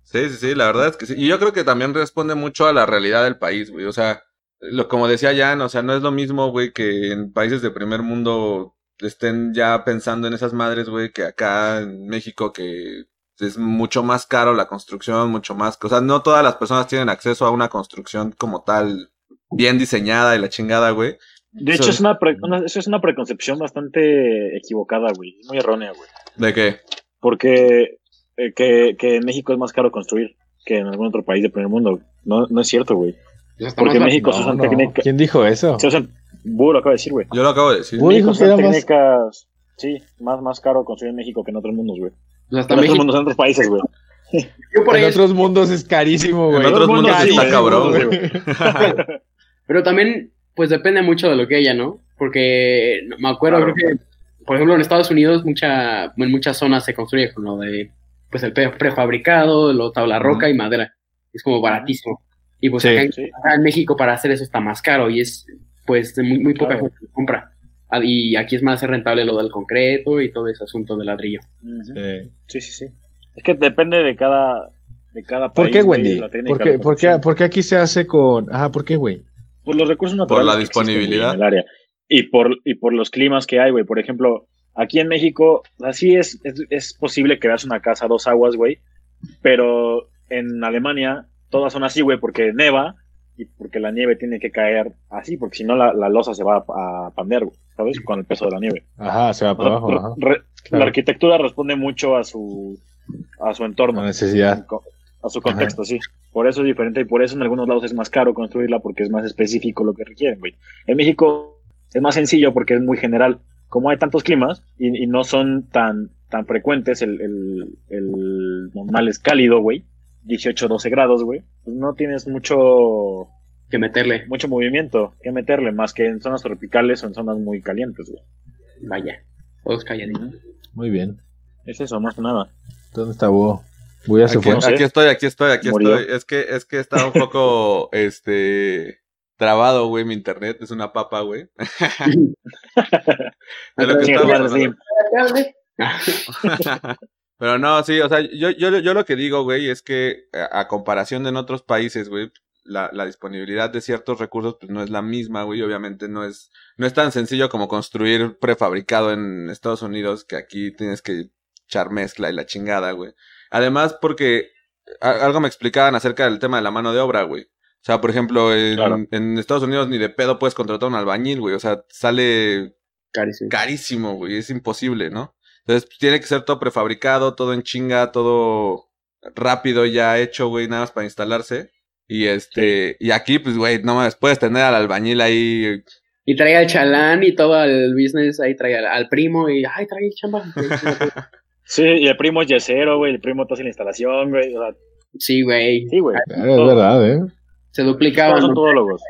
Sí, sí, sí, la verdad es que sí. Y yo creo que también responde mucho a la realidad del país, güey. O sea, lo, como decía Jan, o sea, no es lo mismo, güey, que en países de primer mundo estén ya pensando en esas madres, güey, que acá en México que es mucho más caro la construcción, mucho más, o sea, no todas las personas tienen acceso a una construcción como tal bien diseñada y la chingada, güey. De hecho, es una, eso es una preconcepción bastante equivocada, güey. Muy errónea, güey. ¿De qué? Porque eh, que, que en México es más caro construir que en algún otro país de primer mundo. No, no es cierto, güey. Porque en México se usan técnicas. ¿Quién dijo eso? Se usan Búho lo acaba de decir, güey. Yo lo acabo de decir. México son técnicas, sí, más, más caro construir en México que en otros mundos, güey. en otros mundos, en otros países, güey. en otros mundos es carísimo, güey. En otros mundos está cabrón, güey. Pero también, pues depende mucho de lo que haya, ¿no? Porque me acuerdo, creo que, por ejemplo, en Estados Unidos, mucha, en muchas zonas se construye con lo de, pues el prefabricado, lo tabla roca y madera. Es como baratísimo. Y pues acá, en México para hacer eso está más caro y es pues muy, muy poca gente compra. Ah, y aquí es más rentable lo del concreto y todo ese asunto del ladrillo. Sí. sí, sí, Es que depende de cada, de cada país. ¿Por qué, Wendy? la ¿Por qué, por, qué, por qué aquí se hace con...? Ajá, ¿por qué, güey? Por los recursos naturales. la existen, güey, disponibilidad. en el área. Y por, y por los climas que hay, güey. Por ejemplo, aquí en México, así es, es, es posible que veas una casa a dos aguas, güey. Pero en Alemania, todas son así, güey, porque neva y porque la nieve tiene que caer así, porque si no la, la losa se va a, güey, ¿sabes? Con el peso de la nieve. Ajá, se va para abajo, ajá. Re- Claro. La arquitectura responde mucho a su, a su entorno. La necesidad. A su contexto, sí. Por eso es diferente y por eso en algunos lados es más caro construirla porque es más específico lo que requieren, güey. En México es más sencillo porque es muy general. Como hay tantos climas y, y no son tan, tan frecuentes, el, el, el normal es cálido, güey. 18, 12 grados, güey. Pues no tienes mucho, Que meterle. mucho movimiento que meterle, más que en zonas tropicales o en zonas muy calientes, güey. Vaya. Todos calladitos. Muy bien. Es eso, más que nada. ¿Dónde está Búho? Búho ya se Aquí, fue. no sé. aquí estoy, aquí estoy, aquí Murió. estoy. Es que, es que está un poco, este, trabado, güey, mi internet. Es una papa, güey. De lo que estaba. Pero no, sí, o sea, yo, yo, yo lo que digo, güey, es que a, a comparación de en otros países, güey, la, la disponibilidad de ciertos recursos, pues no es la misma, güey, obviamente no es, no es tan sencillo como construir prefabricado en Estados Unidos, que aquí tienes que echar mezcla y la chingada, güey. Además, porque a- algo me explicaban acerca del tema de la mano de obra, güey. O sea, por ejemplo, en, Claro. en Estados Unidos ni de pedo puedes contratar un albañil, güey. O sea, sale Carísimo. carísimo, güey, es imposible, ¿no? Entonces pues, tiene que ser todo prefabricado, todo en chinga, todo rápido ya hecho, güey, nada más para instalarse. Y este, y aquí, pues, güey, no mames, puedes tener al albañil ahí. Y trae al chalán y todo el business, ahí trae al, al primo y, ay, trae chamba. Sí, y el primo es yesero, güey, el primo hace la instalación, güey. o sea, Sí, güey. sí, güey. Claro, es verdad, ¿eh? Se duplicaban. Todos son todólogos.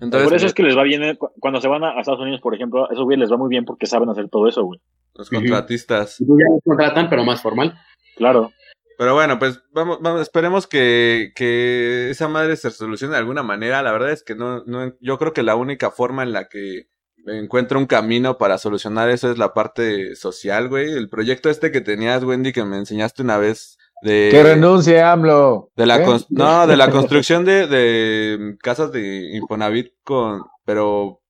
Entonces, por eso es que les va bien, eh, cu- cuando se van a, a Estados Unidos, por ejemplo, a esos güey les va muy bien porque saben hacer todo eso, güey. Los contratistas. Pues ya los contratan, pero más formal. Claro. Pero bueno, pues vamos, vamos, esperemos que, que esa madre se solucione de alguna manera. La verdad es que no, no, yo creo que la única forma en la que encuentro un camino para solucionar eso es la parte social, güey. El proyecto este que tenías, Wendy, que me enseñaste una vez de... Que renuncie, AMLO. De la ¿Eh? no, de la construcción de, de casas de Infonavit con, pero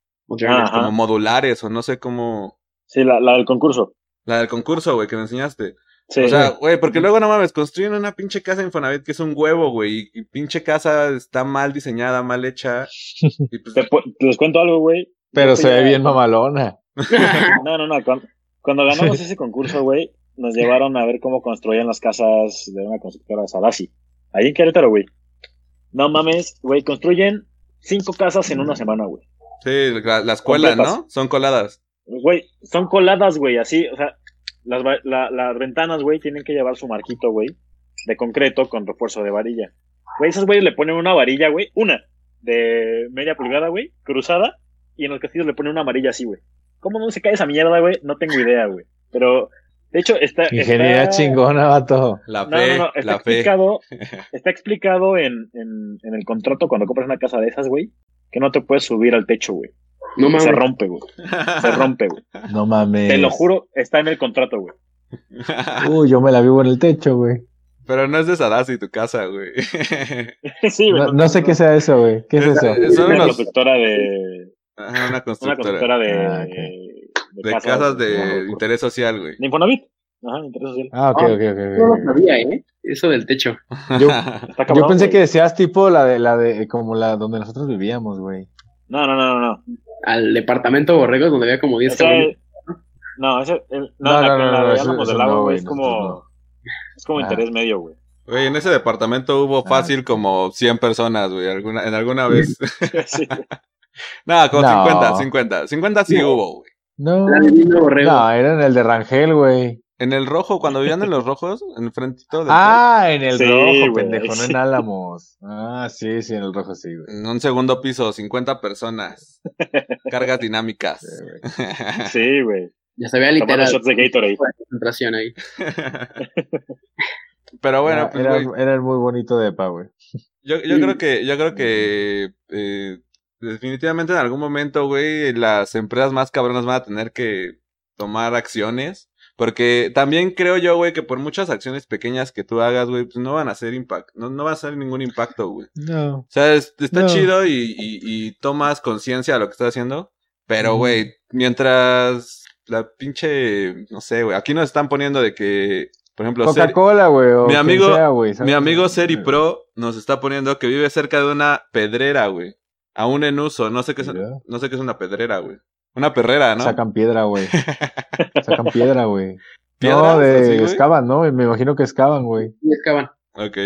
Ajá. como modulares o no sé cómo, Sí, la, la del concurso. la del concurso, güey, que me enseñaste. Sí. O sea, güey, porque luego no mames, construyen una pinche casa de Infonavit que es un huevo, güey, y, y pinche casa está mal diseñada, mal hecha. Y pues, Te les cuento algo, güey. Pero se ve Ya- bien mamalona. No, no, no. Cuando, cuando ganamos ese concurso, güey, nos llevaron a ver cómo construían las casas de una constructora Sadasi. Ahí en Querétaro, güey. No mames, güey, construyen cinco casas en una semana, güey. sí, la- las cuelan, Completas. ¿no? Son coladas. Güey, son coladas, güey, así, o sea, las, va- la- las ventanas, güey, tienen que llevar su marquito, güey, de concreto con refuerzo de varilla. Güey, esos güeyes le ponen una varilla, güey, una, de media pulgada, güey, cruzada, y en los castillos le ponen una amarilla así, güey. ¿Cómo no se cae esa mierda, güey? No tengo idea, güey. Pero, de hecho, está... Ingeniería está- chingona, vato. La No, fe, no, no, está la fe. explicado, está explicado en, en, en el contrato cuando compras una casa de esas, güey, que no te puedes subir al techo, güey. No mames. Se rompe, güey. Se rompe, güey. No mames. Te lo juro, está en el contrato, güey. Uy, yo me la vivo en el techo, güey. Pero no es de Sadasi tu casa, güey. sí, güey. No, no sé qué sea eso, güey. ¿Qué es Es- eso? es- son una unos- constructora de. Ajá, una Una constructora. de. Ah, de casas de interés social, güey. de Infonavit. Ajá, interés social. Ah, ok, Ah, ok, ok. No lo sabía, ¿eh? Eso del techo. Yo, pensé güey. que decías tipo la de la de como la donde nosotros vivíamos, güey. No, no, no, no. no. Al departamento Borregos, donde había como 10 O sea, cabrones. no, ese, el- no, No, la no, que no, la no, del no, Lago, güey, es como. Es como Ah. interés medio, güey. Güey, en ese departamento hubo Ah. fácil como 100 personas, güey, alguna, en alguna vez. Sí. no, como No. 50, 50. 50 sí No. hubo, güey. No. No, era en el de Rangel, güey. En el rojo, cuando vivían en los rojos, en el frentito del Ah, en el Sí, rojo, pendejo, no en Álamos. Ah, sí, sí, en el rojo sí, güey. En un segundo piso, 50 personas. Cargas dinámicas. Sí, güey. Ya se veía literal shots de Gatorade. concentración ahí. Pero bueno, era, pues, era, güey, era el muy bonito de pa, güey. yo, yo creo que, yo creo que eh, definitivamente en algún momento, güey, las empresas más cabronas van a tener que tomar acciones. Porque también creo yo, güey, que por muchas acciones pequeñas que tú hagas, güey, pues no van a hacer impacto, no, no va a hacer ningún impacto, güey. No. O sea, es- está No. chido y, y, y tomas conciencia de lo que estás haciendo, pero, güey, mientras la pinche, no sé, güey, aquí nos están poniendo de que, por ejemplo, Ser- Coca-Cola, güey. o Mi amigo- sea, güey, ¿sabes? mi amigo Seri Pro nos está poniendo que vive cerca de una pedrera, güey. Aún en uso, no sé qué es, no sé qué es una pedrera, güey. Una perrera, ¿no? Sacan piedra, güey. Sacan piedra, güey. No, de excavan, ¿no? Me imagino que excavan, güey. Y excavan. Ok.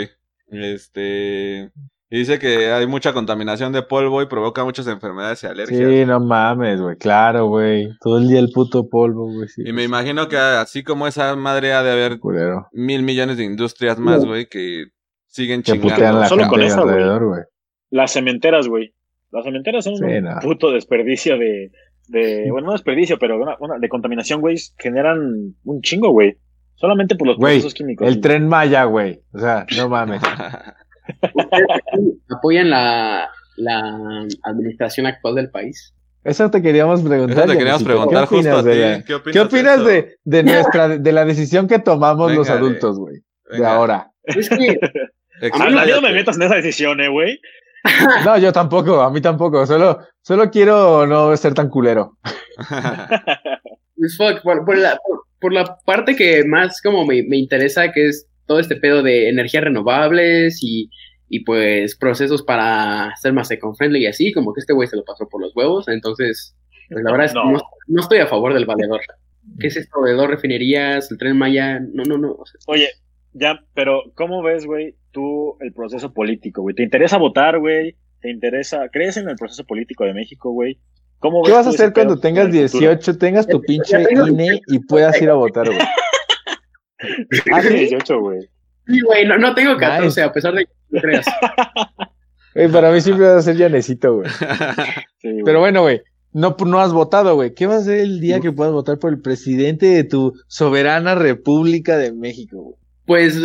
Este. Y dice que hay mucha contaminación de polvo y provoca muchas enfermedades y alergias. Sí, no mames, güey. Claro, güey. Todo el día el puto polvo, güey. Sí, Y me imagino que así como esa madre ha de haber culero. mil millones de industrias más, güey, que siguen Que chingando. putean la Solo con esa, güey. alrededor, güey. Las cementeras, güey. Las cementeras son Sí, un no. puto desperdicio de, de. Bueno, no desperdicio, pero una, una- de contaminación, güey. Generan un chingo, güey. Solamente por los Güey, procesos químicos. El tren Maya, güey. O sea, no mames. ¿Ustedes aquí apoyan la, la administración actual del país? Eso te queríamos preguntar. Eso te queríamos preguntar ¿Qué justo a opinas de ti. la- ¿Qué opinas, ¿Qué opinas eso? de, de nuestra, de la decisión que tomamos los Venga, adultos, güey? De ahora. Es que Ah, expláyate. no me metas en esa decisión, eh, güey. No, yo tampoco, a mí tampoco. Solo, solo quiero no ser tan culero. Pues fuck, por, por la, por, por la parte que más como me, me interesa, que es todo este pedo de energías renovables y, y pues procesos para ser más eco-friendly y así, como que este güey se lo pasó por los huevos, entonces, pues la verdad es que No. no, no estoy a favor del valedor. ¿Qué es esto de dos refinerías, el tren Maya? No, no, no. o sea, Oye, ya, pero ¿cómo ves, güey, tú el proceso político, güey? ¿Te interesa votar, güey? ¿Te interesa? ¿Crees en el proceso político de México, güey? ¿Cómo ¿Qué ves vas a hacer cuando tengas en el futuro? 18, tengas tu pinche INE y puedas ir a votar, güey? Ah, sí, 18, güey. Sí, güey, no, no tengo 14, Nice. a pesar de que creas. Güey, para mí siempre vas a ser llanecito, güey. Sí. Pero bueno, güey, no, no has votado, güey. ¿Qué va a hacer el día que puedas votar por el presidente de tu soberana República de México, güey? Pues,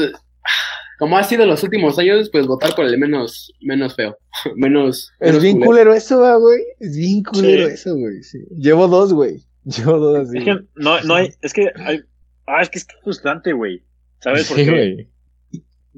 como ha sido los últimos años, pues votar por el menos, menos feo, menos... Es menos bien culero. culero eso, güey. Es bien culero Sí. eso, güey. sí. Llevo dos, güey. Llevo dos así. Es que no, no hay, es que hay, ah, es que es frustrante, güey. ¿Sabes? Sí, Porque güey.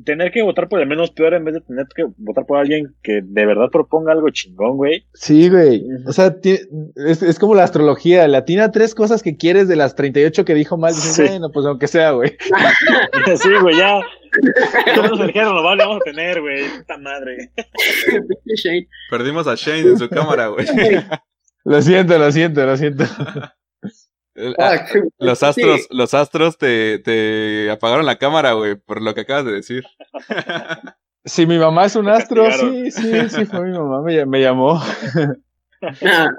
tener que votar por el menos peor en vez de tener que votar por alguien que de verdad proponga algo chingón, güey. Sí, güey. O sea, es, es como la astrología. Latina tres cosas que quieres de las 38 que dijo mal. Dices, Sí. bueno, pues aunque sea, güey. sí, güey, ya. Por menos energía renovable vamos a tener, güey. Puta madre. Perdimos a Shane en su cámara, güey. Lo siento, lo siento, lo siento. Ah, Fuck. Los astros, los astros te, te apagaron la cámara, güey, por lo que acabas de decir. Si mi mamá es un astro, castigaron. sí, sí, sí, fue mi mamá, me, me llamó. Ah,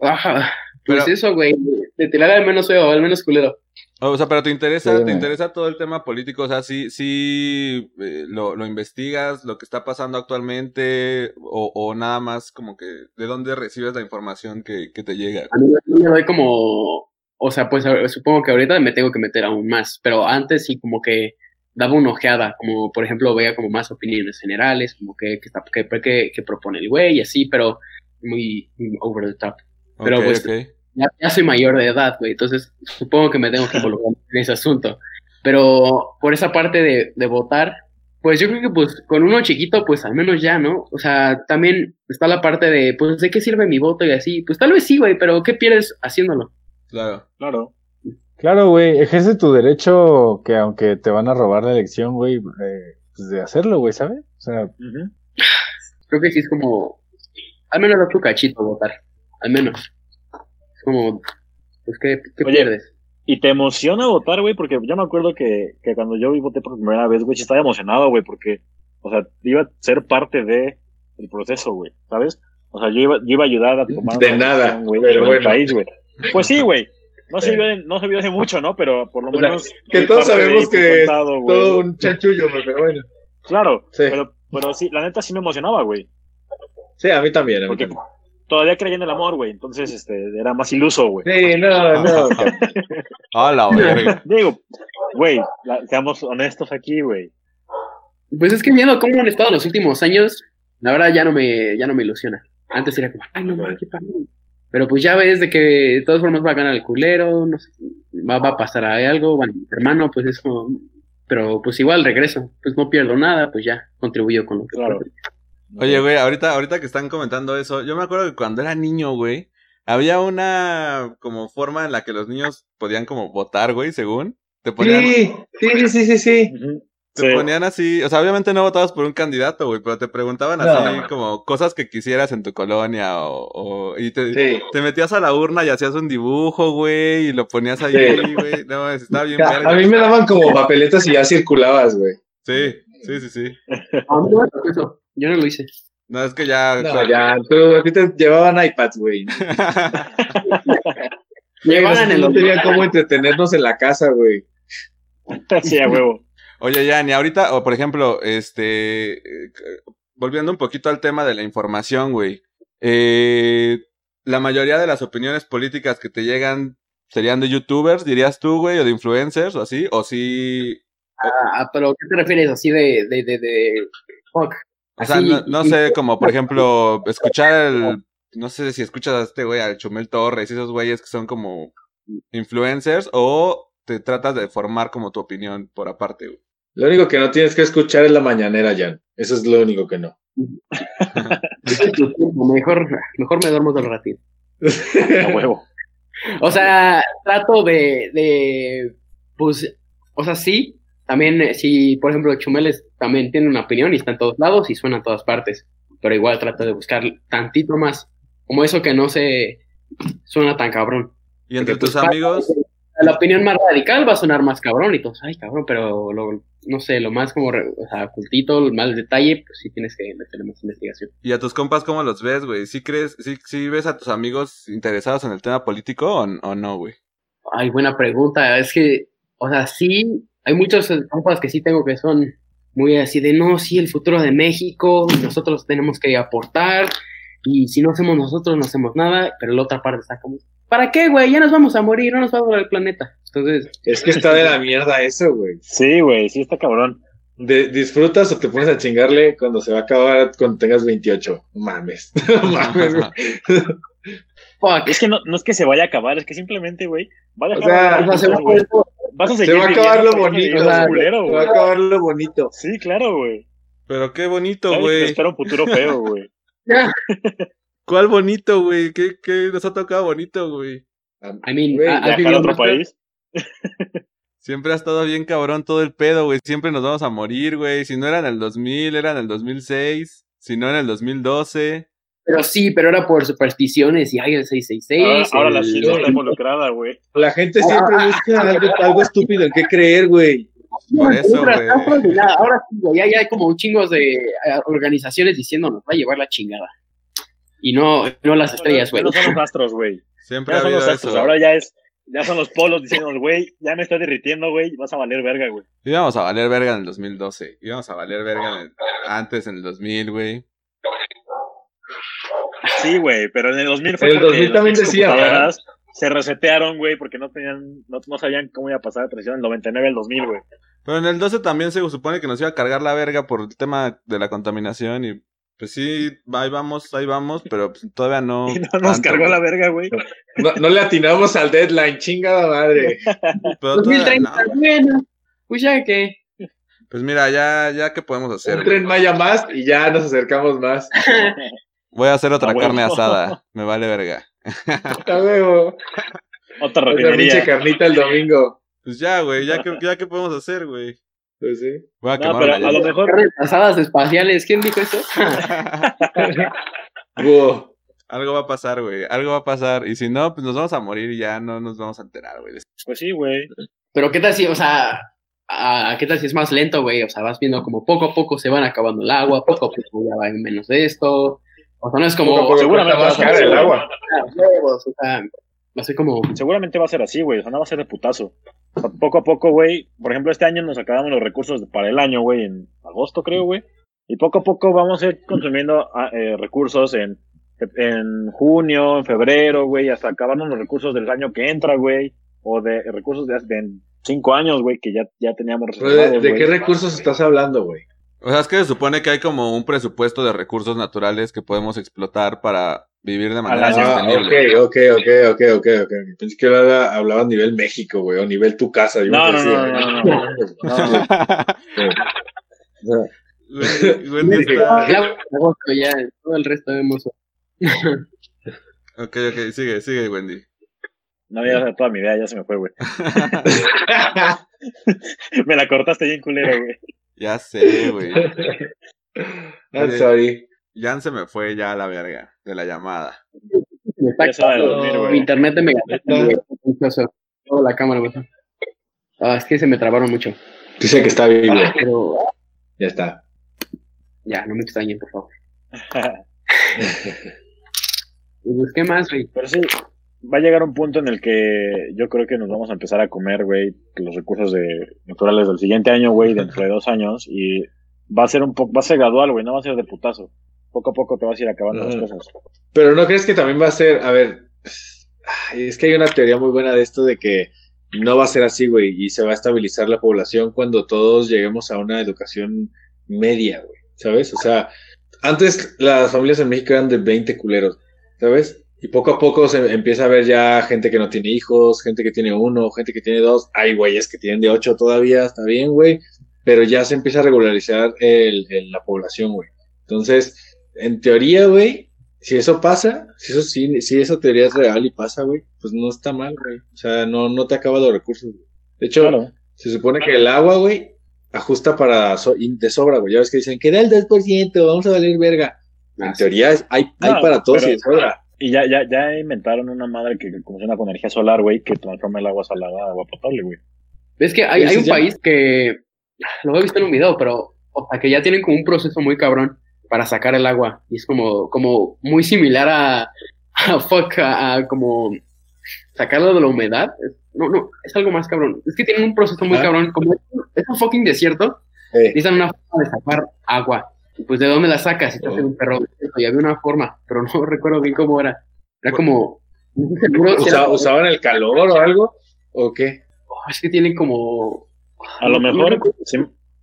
ajá. Pues Pero- eso, güey, de tirar al menos feo, al menos culero. O sea, pero te interesa, Sí, te interesa todo el tema político, o sea, sí, sí eh, lo, lo investigas, lo que está pasando actualmente, o, o nada más como que de dónde recibes la información que, que te llega. A mí me doy como, o sea, pues supongo que ahorita me tengo que meter aún más, pero antes sí como que daba una ojeada, como por ejemplo veía como más opiniones generales, como que, que, está- que, que- propone el güey y así, pero muy, muy over the top. Pero, Ok, pues, ok. Ya, ya soy mayor de edad, güey, entonces supongo que me tengo que involucrar en ese asunto. Pero por esa parte de, de votar, pues yo creo que pues con uno chiquito, pues al menos ya, ¿no? O sea, también está la parte de, pues, ¿de qué sirve mi voto y así? Pues tal vez sí, güey, pero ¿qué pierdes haciéndolo? Claro. Claro. Claro, güey, ejerce tu derecho que aunque te van a robar la elección, güey, eh, pues de hacerlo, güey, ¿sabes? O sea. Creo que sí es como, al menos da tu cachito votar, al menos. Como, pues, ¿qué, qué Oye, pierdes? Y te emociona votar, güey, porque yo me acuerdo que, que cuando yo voté por primera vez, güey, estaba emocionado, güey, porque, o sea, iba a ser parte de el proceso, güey, ¿sabes? O sea, yo iba, yo iba a ayudar a tomar De nada, güey, pero bueno. país, güey. Pues sí, güey. No se, vio, no se vio hace mucho, ¿no? Pero por lo O sea, menos. que todos sabemos fue que es contado. Todo un chanchullo, pero bueno. Claro, Sí. pero, pero sí, la neta sí me emocionaba, güey. Sí, a mí también. A mí Porque también. Todavía creía en el amor, güey. Entonces, este, era más iluso, güey. Sí, no, no. A la verga. Digo, güey, seamos honestos aquí, güey. Pues es que viendo cómo han estado los últimos años, la verdad ya no me, ya no me ilusiona. Antes era como, ay, no mames, qué padre. Pero pues ya ves de que de todas formas va a ganar el culero, no sé, va, va a pasar a algo, bueno, mi hermano, pues es como, pero pues igual regreso, pues no pierdo nada, pues ya contribuyo con lo que Claro. puedo. Oye, güey, ahorita, ahorita que están comentando eso, yo me acuerdo que cuando era niño, güey, había una como forma en la que los niños podían como votar, güey, según. Te ponían, Sí, sí, sí, sí, sí. Te Sí. ponían así, o sea, obviamente no votabas por un candidato, güey, pero te preguntaban No. así como cosas que quisieras en tu colonia o, o- y te, Sí. te metías a la urna y hacías un dibujo, güey, y lo ponías ahí, Sí. güey. No, estaba bien A verga. mí me daban como papeletas y ya circulabas, güey. Sí, sí, sí, sí. Yo no lo hice. No, es que ya... No, ya, tú, a ti te llevaban iPads, güey. Llevaban en no los tenía cómo entretenernos en la casa, güey. Sí, a huevo. Oye, Jan, y ahorita, o por ejemplo, este, eh, volviendo un poquito al tema de la información, güey, eh, la mayoría de las opiniones políticas que te llegan serían de youtubers, dirías tú, güey, o de influencers, o así, o sí, Ah, pero ¿qué te refieres así de, de, de, de, fuck? O sea, no, no sé, como por ejemplo, escuchar el, no sé si escuchas a este güey, al Chumel Torres, y esos güeyes que son como influencers, o te tratas de formar como tu opinión por aparte, güey. Lo único que no tienes que escuchar es la mañanera, Jan. Eso es lo único que no. Mejor, mejor me duermo todo el ratito. A huevo. O sea, trato de, de, pues, o sea, sí, también, eh, si, por ejemplo, Chumeles también tiene una opinión y está en todos lados y suena en todas partes, pero igual trato de buscar tantito más, como eso que no se suena tan cabrón. Y entre Porque, tus pues, amigos, La opinión más radical va a sonar más cabrón y todos, ay, cabrón, pero lo, no sé, lo más como, o sea, ocultito, el más detalle, pues sí tienes que meterle más investigación. y a tus compas, ¿cómo los ves, güey? ¿Sí crees, sí, sí ves a tus amigos interesados en el tema político o, o no, güey? Ay, buena pregunta. Es que, o sea, sí, hay muchos compas que sí tengo que son muy así de, no, sí, el futuro de México, nosotros tenemos que aportar, y si no hacemos nosotros, no hacemos nada, pero la otra parte está como, ¿para qué, güey? Ya nos vamos a morir, no nos va a durar el planeta. Entonces, Es que está de la mierda eso, güey. Sí, güey, sí está cabrón. De- ¿Disfrutas o te pones a chingarle cuando se va a acabar cuando tengas 28? No mames. Mames, güey. fuck. Es que no, no es que se vaya a acabar, es que simplemente, güey, va a O dejar sea, de O sea, se va a Vas a Se seguir va a acabar lo bonito, culero, Se va a acabar lo bonito. Sí, claro, güey. Pero qué bonito, güey. espera un futuro feo, güey. Ya. ¿Cuál bonito, güey? ¿Qué, qué nos ha tocado bonito, güey? I mean, Güey, ¿has Viajar a otro más- país. Siempre ha estado bien cabrón todo el pedo, güey. Siempre nos vamos a morir, güey. Si no era en el 2000, era en el 2006. Si no en el 2012. Pero sí, pero era por supersticiones y ay, el 666. Ahora, ahora la el- ciencia está involucrada, güey. La gente siempre busca algo, algo estúpido en qué creer, güey. Por eso, güey. Ahora sí, güey, ya, ya hay como un chingo de eh, organizaciones diciendo nos va a llevar la chingada. Y no, no las estrellas, güey. No son los astros, güey. Siempre Ya ha son los astros. eso. Ahora ya es, ya son los polos diciendo, güey, ya me está derritiendo, güey, vas a valer verga, güey. Íbamos a valer verga en el 2012. Íbamos a valer verga en el- antes, en el 2000, güey. Sí, güey, pero en el 2000 fue En el porque 2000 también decía, computadoras se resetearon, güey, porque no tenían, no, no sabían cómo iba a pasar la transición del 99 al 2000, güey. Pero en el 12 también se supone que nos iba a cargar la verga por el tema de la contaminación. Y pues sí, ahí vamos, ahí vamos. Pero pues, todavía no. Y no nos tanto, cargó güey. la verga, güey. No, no le atinamos al deadline, chingada madre. Pero todavía 2030, no, bueno, pues ya que. Pues mira, ya, ya qué podemos hacer. Un güey? tren Maya más y ya nos acercamos más. Voy a hacer otra A huevo. carne asada. Me vale verga. A huevo. Otra Otra pinche refinería. carnita el domingo. Pues ya, güey, ya que, ya qué podemos hacer, güey. Pues sí. Voy a No, quemar pero a lo mejor, Carnes asadas espaciales, ¿quién dijo eso? Búho. Algo va a pasar, güey. Algo va a pasar. Y si no, pues nos vamos a morir y ya no nos vamos a enterar, güey. pues sí, güey. Pero qué tal si, o sea, ah, qué tal si es más lento, güey. O sea, vas viendo como poco a poco se van acabando el agua, poco a poco ya va menos de esto. O sea, no es como. Poco a poco seguramente vas a cara el agua. huevos, o sea, así como. Seguramente va a ser así, güey. O sea, no va a ser de putazo. O sea, poco a poco, güey. Por ejemplo, este año nos acabamos los recursos para el año, güey, en agosto, creo, güey. Y poco a poco vamos a ir consumiendo ah, eh, recursos en, en junio, en febrero, güey, hasta acabarnos los recursos del año que entra, güey. O de recursos de hace cinco años, güey, que ya, ya teníamos Pero ¿De, de qué recursos estás hablando, güey? O sea, es que se supone que hay como un presupuesto de recursos naturales que podemos explotar para vivir de manera Ah, sostenible. ok, ok, ok, ok, ok, ok. Pensé que hablaba, hablaba a nivel México, güey, o nivel tu casa. Yo No, no, decía, no, no, no, no. Ya, todo el resto hemos. Ok, ok, sigue, sigue, Wendy. No, ya toda mi idea ya se me fue, güey. me la cortaste bien culero, güey. Ya sé, güey. I'm sorry. Jan se me fue ya a la verga de la llamada. Me está dormir, Mi internet de mucho, Toda la cámara, güey. Ah, es que se me trabaron mucho. Dice que está vivo. Pero Ya está. ya, no me extrañen, por favor. Y pues, ¿qué más, güey? Pero sí, va a llegar un punto en el que yo creo que nos vamos a empezar a comer, güey, los recursos de, naturales del siguiente año, güey, dentro de dos años, y va a ser un poco, va a ser gradual, güey, no va a ser de putazo. Poco a poco te vas a ir acabando las cosas. Pero no crees que también va a ser, a ver, es que hay una teoría muy buena de esto de que no va a ser así, güey, y se va a estabilizar la población cuando todos lleguemos a una educación media, güey, ¿sabes? O sea, antes las familias en México eran de 20 culeros, ¿sabes? Y poco a poco se empieza a ver ya gente que no tiene hijos, gente que tiene uno, gente que tiene dos, hay güeyes que tienen de ocho todavía, está bien, güey, pero ya se empieza a regularizar el, el- la población, güey. Entonces, en teoría, güey, si eso pasa, si eso sí, si esa teoría es real y pasa, güey, pues no está mal, güey. O sea, no, no te acaba los recursos, güey. De hecho, Claro. se supone que el agua, güey, ajusta para so- de sobra, güey. Ya ves que dicen, queda el 2%, vamos a valer verga. En teoría hay, hay No, para todos y de sobra. Y ya, ya, ya inventaron una madre que funciona con energía solar, güey, que transforma el agua salada a agua potable, güey. Es que hay, ¿Cómo hay un país que lo he visto en un video, pero o sea, que ya tienen como un proceso muy cabrón para sacar el agua. Y es como, como muy similar a, a fuck, a, a como sacarlo de la humedad. No, no, es algo más cabrón. Es que tienen un proceso muy Ah. cabrón. Como es un- es un fucking desierto, Eh, necesitan una forma de sacar agua. Pues, ¿de dónde la sacas? Si estás Oh. en un perro. Y había una forma, pero no recuerdo bien cómo era. Era como. No estoy seguro si era- ¿usa- ¿Usaban el calor o algo? ¿O qué? Oh, es que tienen como. A lo mejor, si,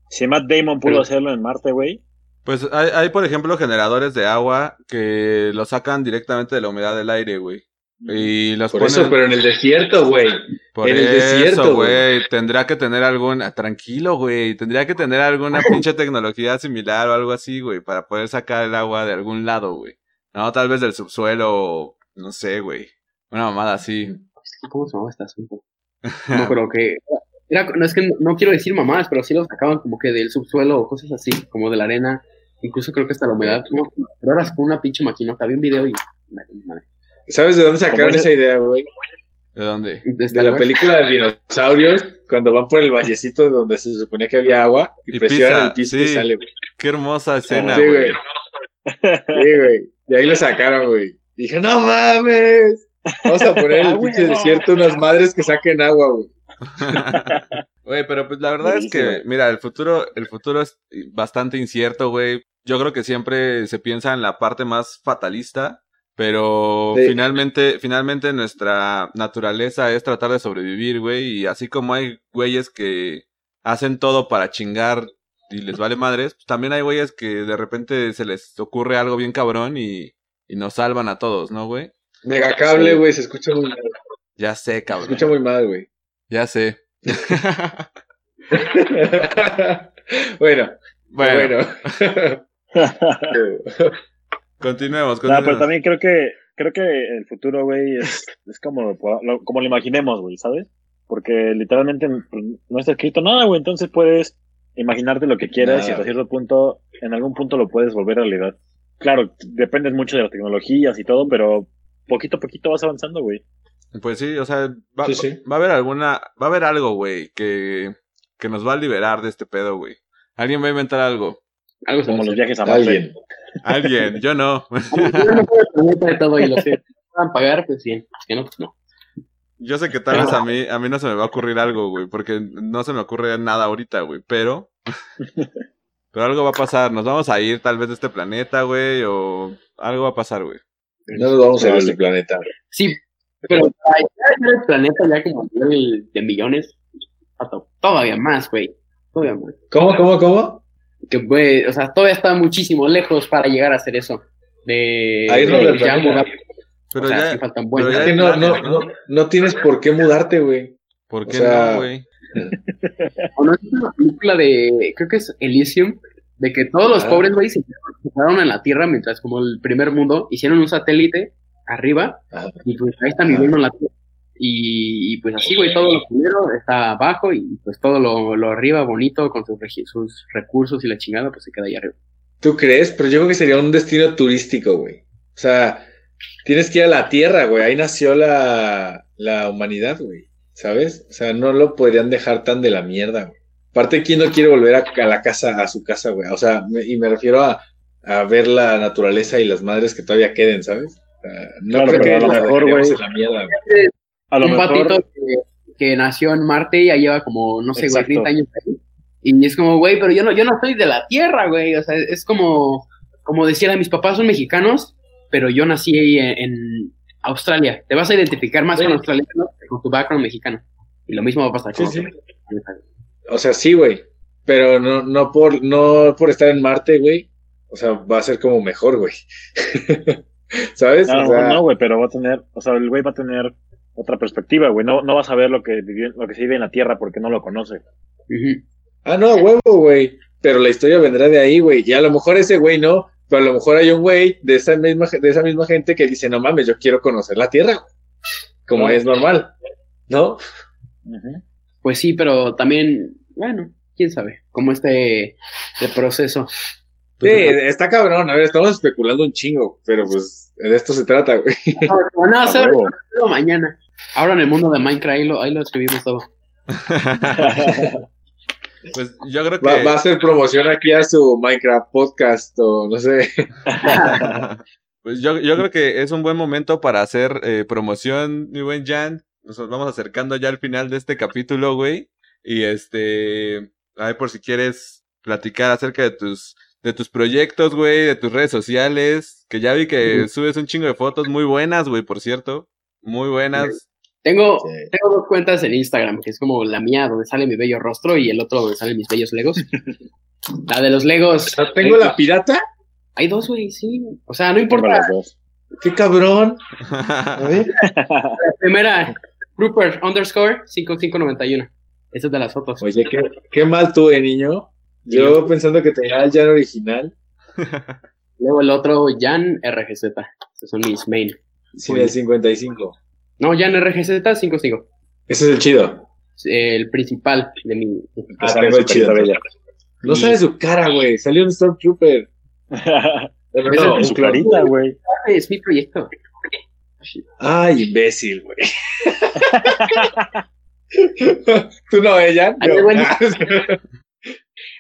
si Matt Damon pudo Pero- hacerlo en Marte, güey, Pues hay, hay, por ejemplo, generadores de agua que lo sacan directamente de la humedad del aire, güey. Y los Por ponen... eso, pero en el desierto, güey. Por en el eso, desierto, güey. Tendrá que tener alguna. Tranquilo, güey. Tendría que tener alguna pinche tecnología similar o algo así, güey. Para poder sacar el agua de algún lado, güey. No, tal vez del subsuelo. No sé, güey. Una mamada así. ¿Cómo se llamaba este asunto? No creo que. Era, no es que no, no quiero decir mamadas, pero sí los sacaban como que del subsuelo o cosas así, como de la arena. Incluso creo que hasta la humedad. Pero ahora es con una pinche maquinota. Vi un video y. madre, ¿Sabes de dónde sacaron esa idea, güey? ¿De dónde? De De la película de dinosaurios, cuando van por el vallecito donde se suponía que había agua y, Y presionan el piso y sale, güey. Qué hermosa escena, Sí, güey. güey. Sí, güey. De ahí lo sacaron, güey. Dije, no mames. Vamos a poner en Ah, el pinche desierto unas madres que saquen agua, güey. Güey, pero pues la verdad es que, mira, el futuro, el futuro es bastante incierto, güey. Yo creo que siempre se piensa en la parte más fatalista, pero Sí. finalmente, finalmente nuestra naturaleza es tratar de sobrevivir, güey. Y así como hay güeyes que hacen todo para chingar y les vale madres, pues también hay güeyes que de repente se les ocurre algo bien cabrón y, y nos salvan a todos, ¿no, güey? Megacable, Sí. güey, se escucha muy mal. Ya sé, Se cabrón. escucha muy mal, güey. Ya sé. bueno, bueno, bueno. continuemos, No, continuemos. pero también creo que creo que el futuro, güey, es, es como, lo- como lo imaginemos, güey, ¿sabes? Porque literalmente no está escrito nada, güey, entonces puedes imaginarte lo que quieras Nada, y hasta cierto punto, en algún punto lo puedes volver realidad. Claro, dependes mucho de las tecnologías y todo, pero poquito a poquito vas avanzando, güey. Pues sí, o sea, va, Sí, sí. va a haber alguna, va a haber algo, güey, que, que nos va a liberar de este pedo, güey. Alguien va a inventar algo. Algo a Como los viajes a Marte. Alguien. Yo no. Yo no puedo planeta de todo y. Van a pagar, pues bien. Si no, pues no. Yo sé que tal vez a mí, a mí no se me va a ocurrir algo, güey, porque no se me ocurre nada ahorita, güey, pero, pero algo va a pasar. Nos vamos a ir tal vez de este planeta, güey, o algo va a pasar, güey. No nos vamos a ir de este planeta. Sí, pero el planeta ya como de millones, falta todavía más, güey. Todavía más. ¿Cómo, cómo, cómo? Que güey, o sea, todavía está muchísimo lejos para llegar a hacer eso. De, Ahí es de donde ya mudar. Pero o sea, ya, sí faltan pero buenos. ya Es que hay no, no, no, no tienes por qué mudarte, güey. ¿Por o qué sea, no, güey? ¿O no es una película de, creo que es Elysium, de que todos los Ah. pobres, güey, se quedaron en la Tierra mientras como el primer mundo hicieron un satélite arriba Ajá. y pues ahí están viviendo en la Tierra. Y, y, pues así, güey, todo lo primero está abajo y pues todo lo, lo arriba bonito con sus, sus recursos y la chingada pues se queda ahí arriba. ¿Tú crees? Pero yo creo que sería un destino turístico, güey. O sea, tienes que ir a la Tierra, güey. Ahí nació la, la humanidad, güey. ¿Sabes? O sea, no lo podrían dejar tan de la mierda, güey. Aparte, ¿quién no quiere volver a, a la casa, a su casa, güey? O sea, me- y me refiero a, a ver la naturaleza y las madres que todavía queden, ¿sabes? O sea, no Claro, creo que a lo la mejor, güey. A lo un mejor, patito que, que nació en Marte y ya lleva como, no sé, güey, Exacto. 30 años ahí. Y es como, güey, pero yo no, yo no soy de la Tierra, güey. O sea, es como, como decir, mis papás son mexicanos, pero yo nací ahí en, en Australia. Te vas a identificar más Sí. con australiano que con tu background mexicano. Y lo mismo va a pasar Sí, con sí. los- O sea, sí, güey. Pero no, no por, no por estar en Marte, güey. O sea, va a ser como mejor, güey. ¿Sabes? a lo O sea, mejor no, güey, pero va a tener, o sea, el güey va a tener otra perspectiva, güey. No, no vas a ver lo que, vivi- lo que se vive en la Tierra porque no lo conoce. Ah, no, huevo, güey. Pero la historia vendrá de ahí, güey. Y a lo mejor ese güey no, pero a lo mejor hay un güey de esa misma, de esa misma gente que dice, no mames, yo quiero conocer la Tierra. güey". Como es normal, ¿no? Pues sí, pero también, bueno, quién sabe, como este, este proceso. Sí, está cabrón. A ver, estamos especulando un chingo, pero pues de esto se trata, güey. No, no, A se va a huevo. hacerlo mañana. Ahora en el mundo de Minecraft, ahí lo, ahí lo escribimos todo. Pues yo creo que... Va, va a hacer promoción aquí a su Minecraft podcast o no sé. Pues yo, yo creo que es un buen momento para hacer eh, promoción, mi buen Jan. Nos vamos acercando ya al final de este capítulo, güey. Y este, a ver por si quieres platicar acerca de tus, de tus proyectos, güey, de tus redes sociales. Que ya vi que subes un chingo de fotos muy buenas, güey, por cierto. Muy buenas. Tengo, Sí. tengo dos cuentas en Instagram, que es como la mía, donde sale mi bello rostro, y el otro donde salen mis bellos legos. la de los legos. ¿Tengo la pirata? Hay dos, güey, sí. O sea, no importa. las dos. ¡Qué cabrón! A ver. La primera, Rupert underscore 5591. Esa es de las fotos. Oye, qué, qué mal tuve, niño. Yo pensando que tenía el Jan original, Luego el otro, Jan RGZ. Esos son mis main. Sin el 55. No, Jan RGZ 55. Ese es el chido. El principal de mi. Ah, tengo el chido. bella. No sabe su cara, güey. Salió un Stormtrooper. No, es su clarita, güey. Es mi proyecto. Ay, imbécil, güey. ¿Tú no, Jan? Ay, No. bueno.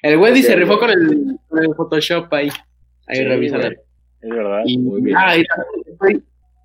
El Wendy Ok, se rifó con el, con el Photoshop ahí. Ahí Sí, revísala. Es verdad. Y Muy bien. ah, y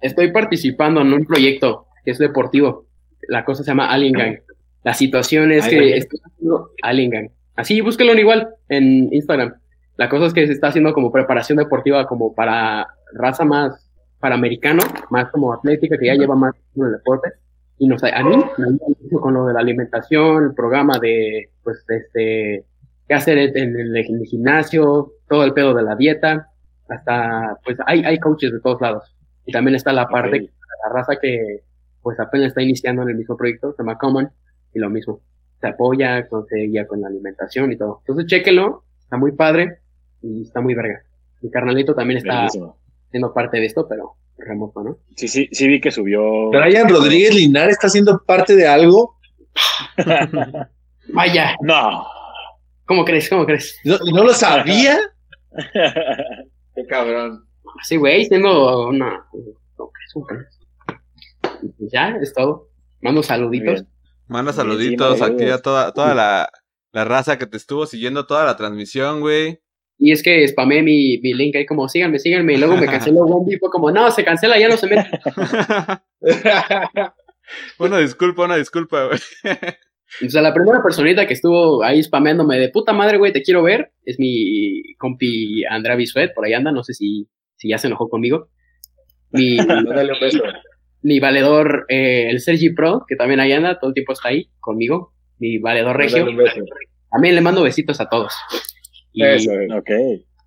estoy, participando en un proyecto que es deportivo. La cosa se llama Alien Gang. La situación es que estoy haciendo Alien Gang. Así, búsquelo igual en Instagram. La cosa es que se está haciendo como preparación deportiva como para raza más para americano, más como atlética, que ya lleva más en el deporte. Y nos, a mí me ayuda mucho con lo de la alimentación, el programa de, pues, este, qué hacer en el, en el gimnasio, todo el pedo de la dieta, hasta, pues, hay, hay coaches de todos lados. Y también está la parte, la raza que, pues, apenas está iniciando en el mismo proyecto, se llama Common, y lo mismo. Se apoya, con- se guía con la alimentación y todo. Entonces, chéquenlo, está muy padre y está muy verga. Mi carnalito también está Bellísimo. siendo parte de esto, pero remoto, ¿no? Sí, sí, sí vi que subió. Brian Rodríguez Linares está siendo parte de algo. Vaya, No. ¿cómo crees? ¿Cómo crees? ¿No, no lo sabía? Qué cabrón. Sí, güey, tengo una... Y Ya, es todo. Mando saluditos. Manda saluditos aquí a toda, toda la, la raza que te estuvo siguiendo toda la transmisión, güey. Y es que spamé mi, mi link ahí como, síganme, síganme. Y luego me canceló Wendy. Fue como, no, se cancela, ya no se mete. una disculpa, una disculpa, güey. O sea, la primera personita que estuvo ahí spameándome de puta madre, güey, te quiero ver, es mi compi Andrea Bisuet, por ahí anda, no sé si, si ya se enojó conmigo. Mi, valedor, eh, el Sergi Pro, que también ahí anda, todo el tiempo está ahí conmigo. Mi valedor regio. También le mando besitos a todos. Y, Eso, güey. Ok.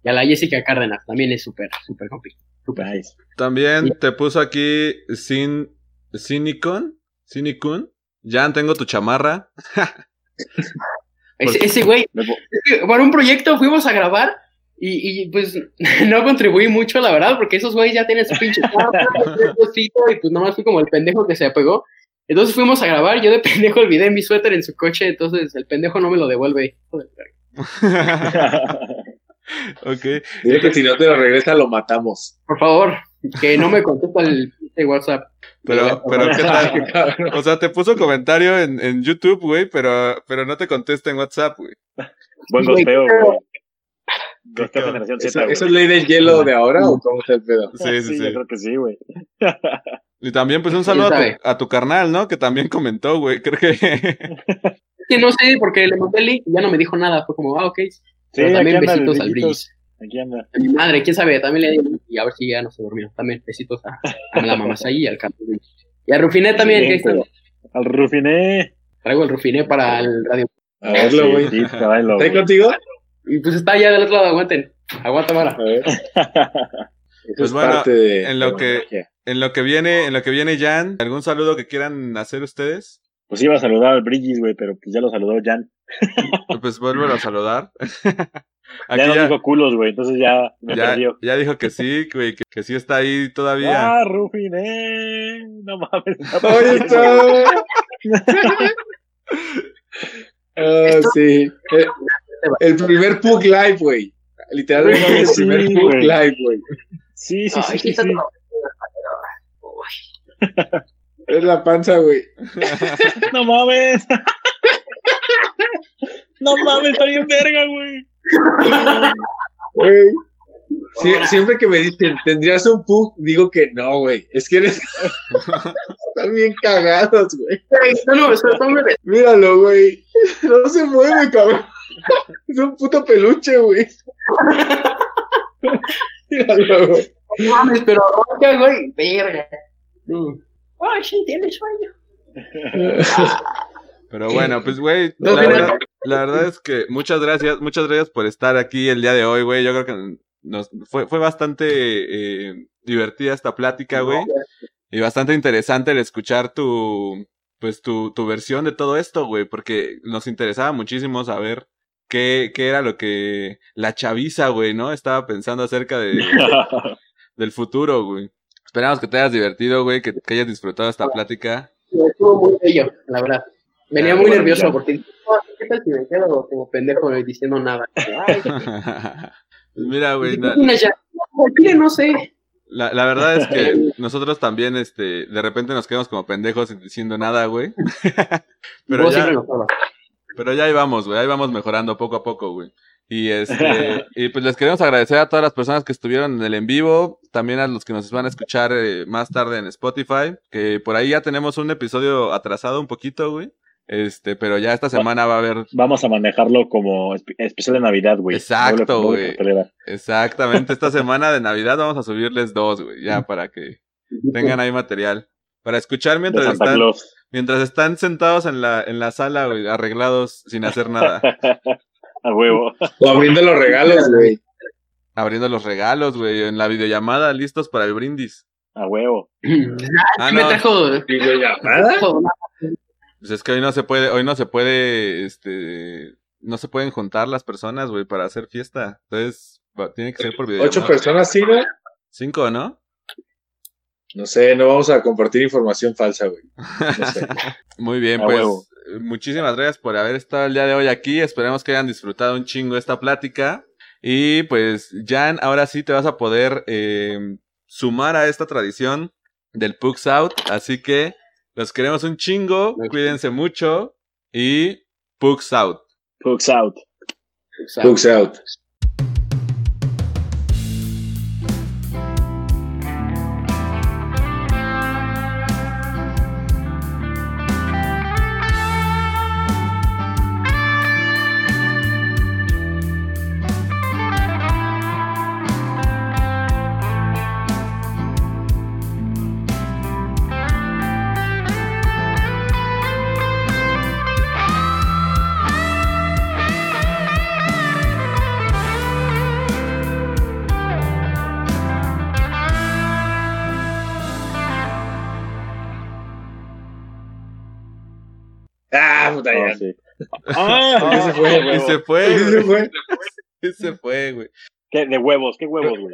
y a la Jessica Cárdenas también es súper, súper compi. Súper. Nice. También te puso aquí Sin Cinicon, Cinicun. Jan, tengo tu chamarra. Ese, ese güey, para un proyecto fuimos a grabar y, y, pues no contribuí mucho, la verdad, porque esos güeyes ya tienen su pinche cosito, y pues nomás fui como el pendejo que se apegó. Entonces fuimos a grabar, yo de pendejo olvidé mi suéter en su coche, entonces el pendejo no me lo devuelve. Ok. Dile que si no te lo regresa, lo matamos. Por favor, que no me contesta el pinche WhatsApp. Pero, pero, ¿qué tal? O sea, te puso comentario en, en YouTube, güey, pero, pero no te contesta en WhatsApp, güey. Buen Güey, generación ¿Eso, Z, güey. ¿Eso es ley del hielo de ahora o cómo está el pedo? Sí, sí, yo sí. creo que sí, güey. Y también, pues, un saludo a tu, a tu carnal, ¿no? Que también comentó, güey. Creo que. Es que no sé, porque le mandé el link y ya no me dijo nada. Fue como, ah, ok. Sí, Pero aquí también anda, besitos al. Brillis. Aquí anda. A mi madre, quién sabe, también le di y a ver si ya no se durmió. También besitos a, a la mamacay y al campo. Y a Rufiné también, que ahí está. Al Rufiné. Traigo el Rufiné para el radio. A verlo, güey. Sí, sí, tráelo, ¿Está ahí contigo? Y pues está allá del otro lado, aguanten. Aguanta, Mara. A ver. Eso Pues es bueno, parte de. en lo que- magia. En lo que viene, en lo que viene Jan, ¿algún saludo que quieran hacer ustedes? Pues iba a saludar al Brigis, güey, pero pues ya lo saludó Jan. Pues vuelvo a saludar. Aquí Ya no ya, dijo culos, güey, entonces ya me ya, perdió. ya dijo que sí, güey, que, que sí está ahí todavía. Ah, Rufiné. No mames. ¡Ahí está! Ah, sí. El, el primer Pug Live, güey. Literalmente el Sí, primer Pug. Live, güey. Sí, sí, Ay, sí, Es la panza, güey. No mames. No mames, está bien verga, güey. Güey. Sie- siempre que me dicen, ¿tendrías un Pug? Digo que no, güey. Es que eres. Están bien cagados, güey. Míralo, güey. No se mueve, cabrón. Es un puto peluche, güey. Míralo, güey. No mames, pero ronca, güey, verga. Mm. Ay, sí, tiene sueño. Pero bueno, pues, güey, No, la, mira. verdad, la verdad es que muchas gracias, muchas gracias por estar aquí el día de hoy, güey. Yo creo que nos fue, fue bastante eh, divertida esta plática, güey. Y bastante interesante el escuchar tu, pues, tu, tu versión de todo esto, güey, porque nos interesaba muchísimo saber qué, qué era lo que la chaviza, güey, ¿no? Estaba pensando acerca de, del futuro, güey. Esperamos que te hayas divertido, güey, que, que hayas disfrutado esta plática. Estuvo muy bello, la verdad. Venía Ah, muy nervioso porque "Ah, ¿qué tal si me quedo como pendejo diciendo nada? Ay, Pues Mira, güey. Al chile no sé. la, la verdad es que nosotros también, este, de repente nos quedamos como pendejos sin diciendo nada, güey. Pero ya. Pero ya ahí vamos, güey, ahí vamos mejorando poco a poco, güey. Y este, y pues les queremos agradecer a todas las personas que estuvieron en el en vivo, también a los que nos van a escuchar eh, más tarde en Spotify, que por ahí ya tenemos un episodio atrasado un poquito, güey. Este, pero ya esta semana va a haber Vamos a manejarlo como espe- especial de Navidad, güey. Exacto, güey. Exactamente, esta semana de Navidad vamos a subirles dos, güey, ya para que tengan ahí material. Para escuchar mientras Santa están, Claus. Mientras están sentados en la, en la sala, güey, arreglados sin hacer nada. A huevo. O abriendo los regalos, güey. Abriendo los regalos, güey, en la videollamada, listos para el brindis. A huevo. Ah, Sí me no, trajo. ¿Videollamada? pues es que hoy no se puede, hoy no se puede, este, no se pueden juntar las personas, güey, para hacer fiesta. Entonces, tiene que ser por videollamada. ¿Ocho personas, sí, no? Cinco, ¿no? No sé, no vamos a compartir información falsa, güey. No sé. Muy bien, A pues huevo. muchísimas gracias por haber estado el día de hoy aquí. Esperemos que hayan disfrutado un chingo esta plática. Y pues, Jan, ahora sí te vas a poder eh, sumar a esta tradición del Pugs Out. Así que los queremos un chingo. Cuídense mucho. Y Pugs Out. Hooks out. Books out. Se fue, Y se fue, se fue, güey. ¿Qué? De huevos, ¿qué huevos, güey?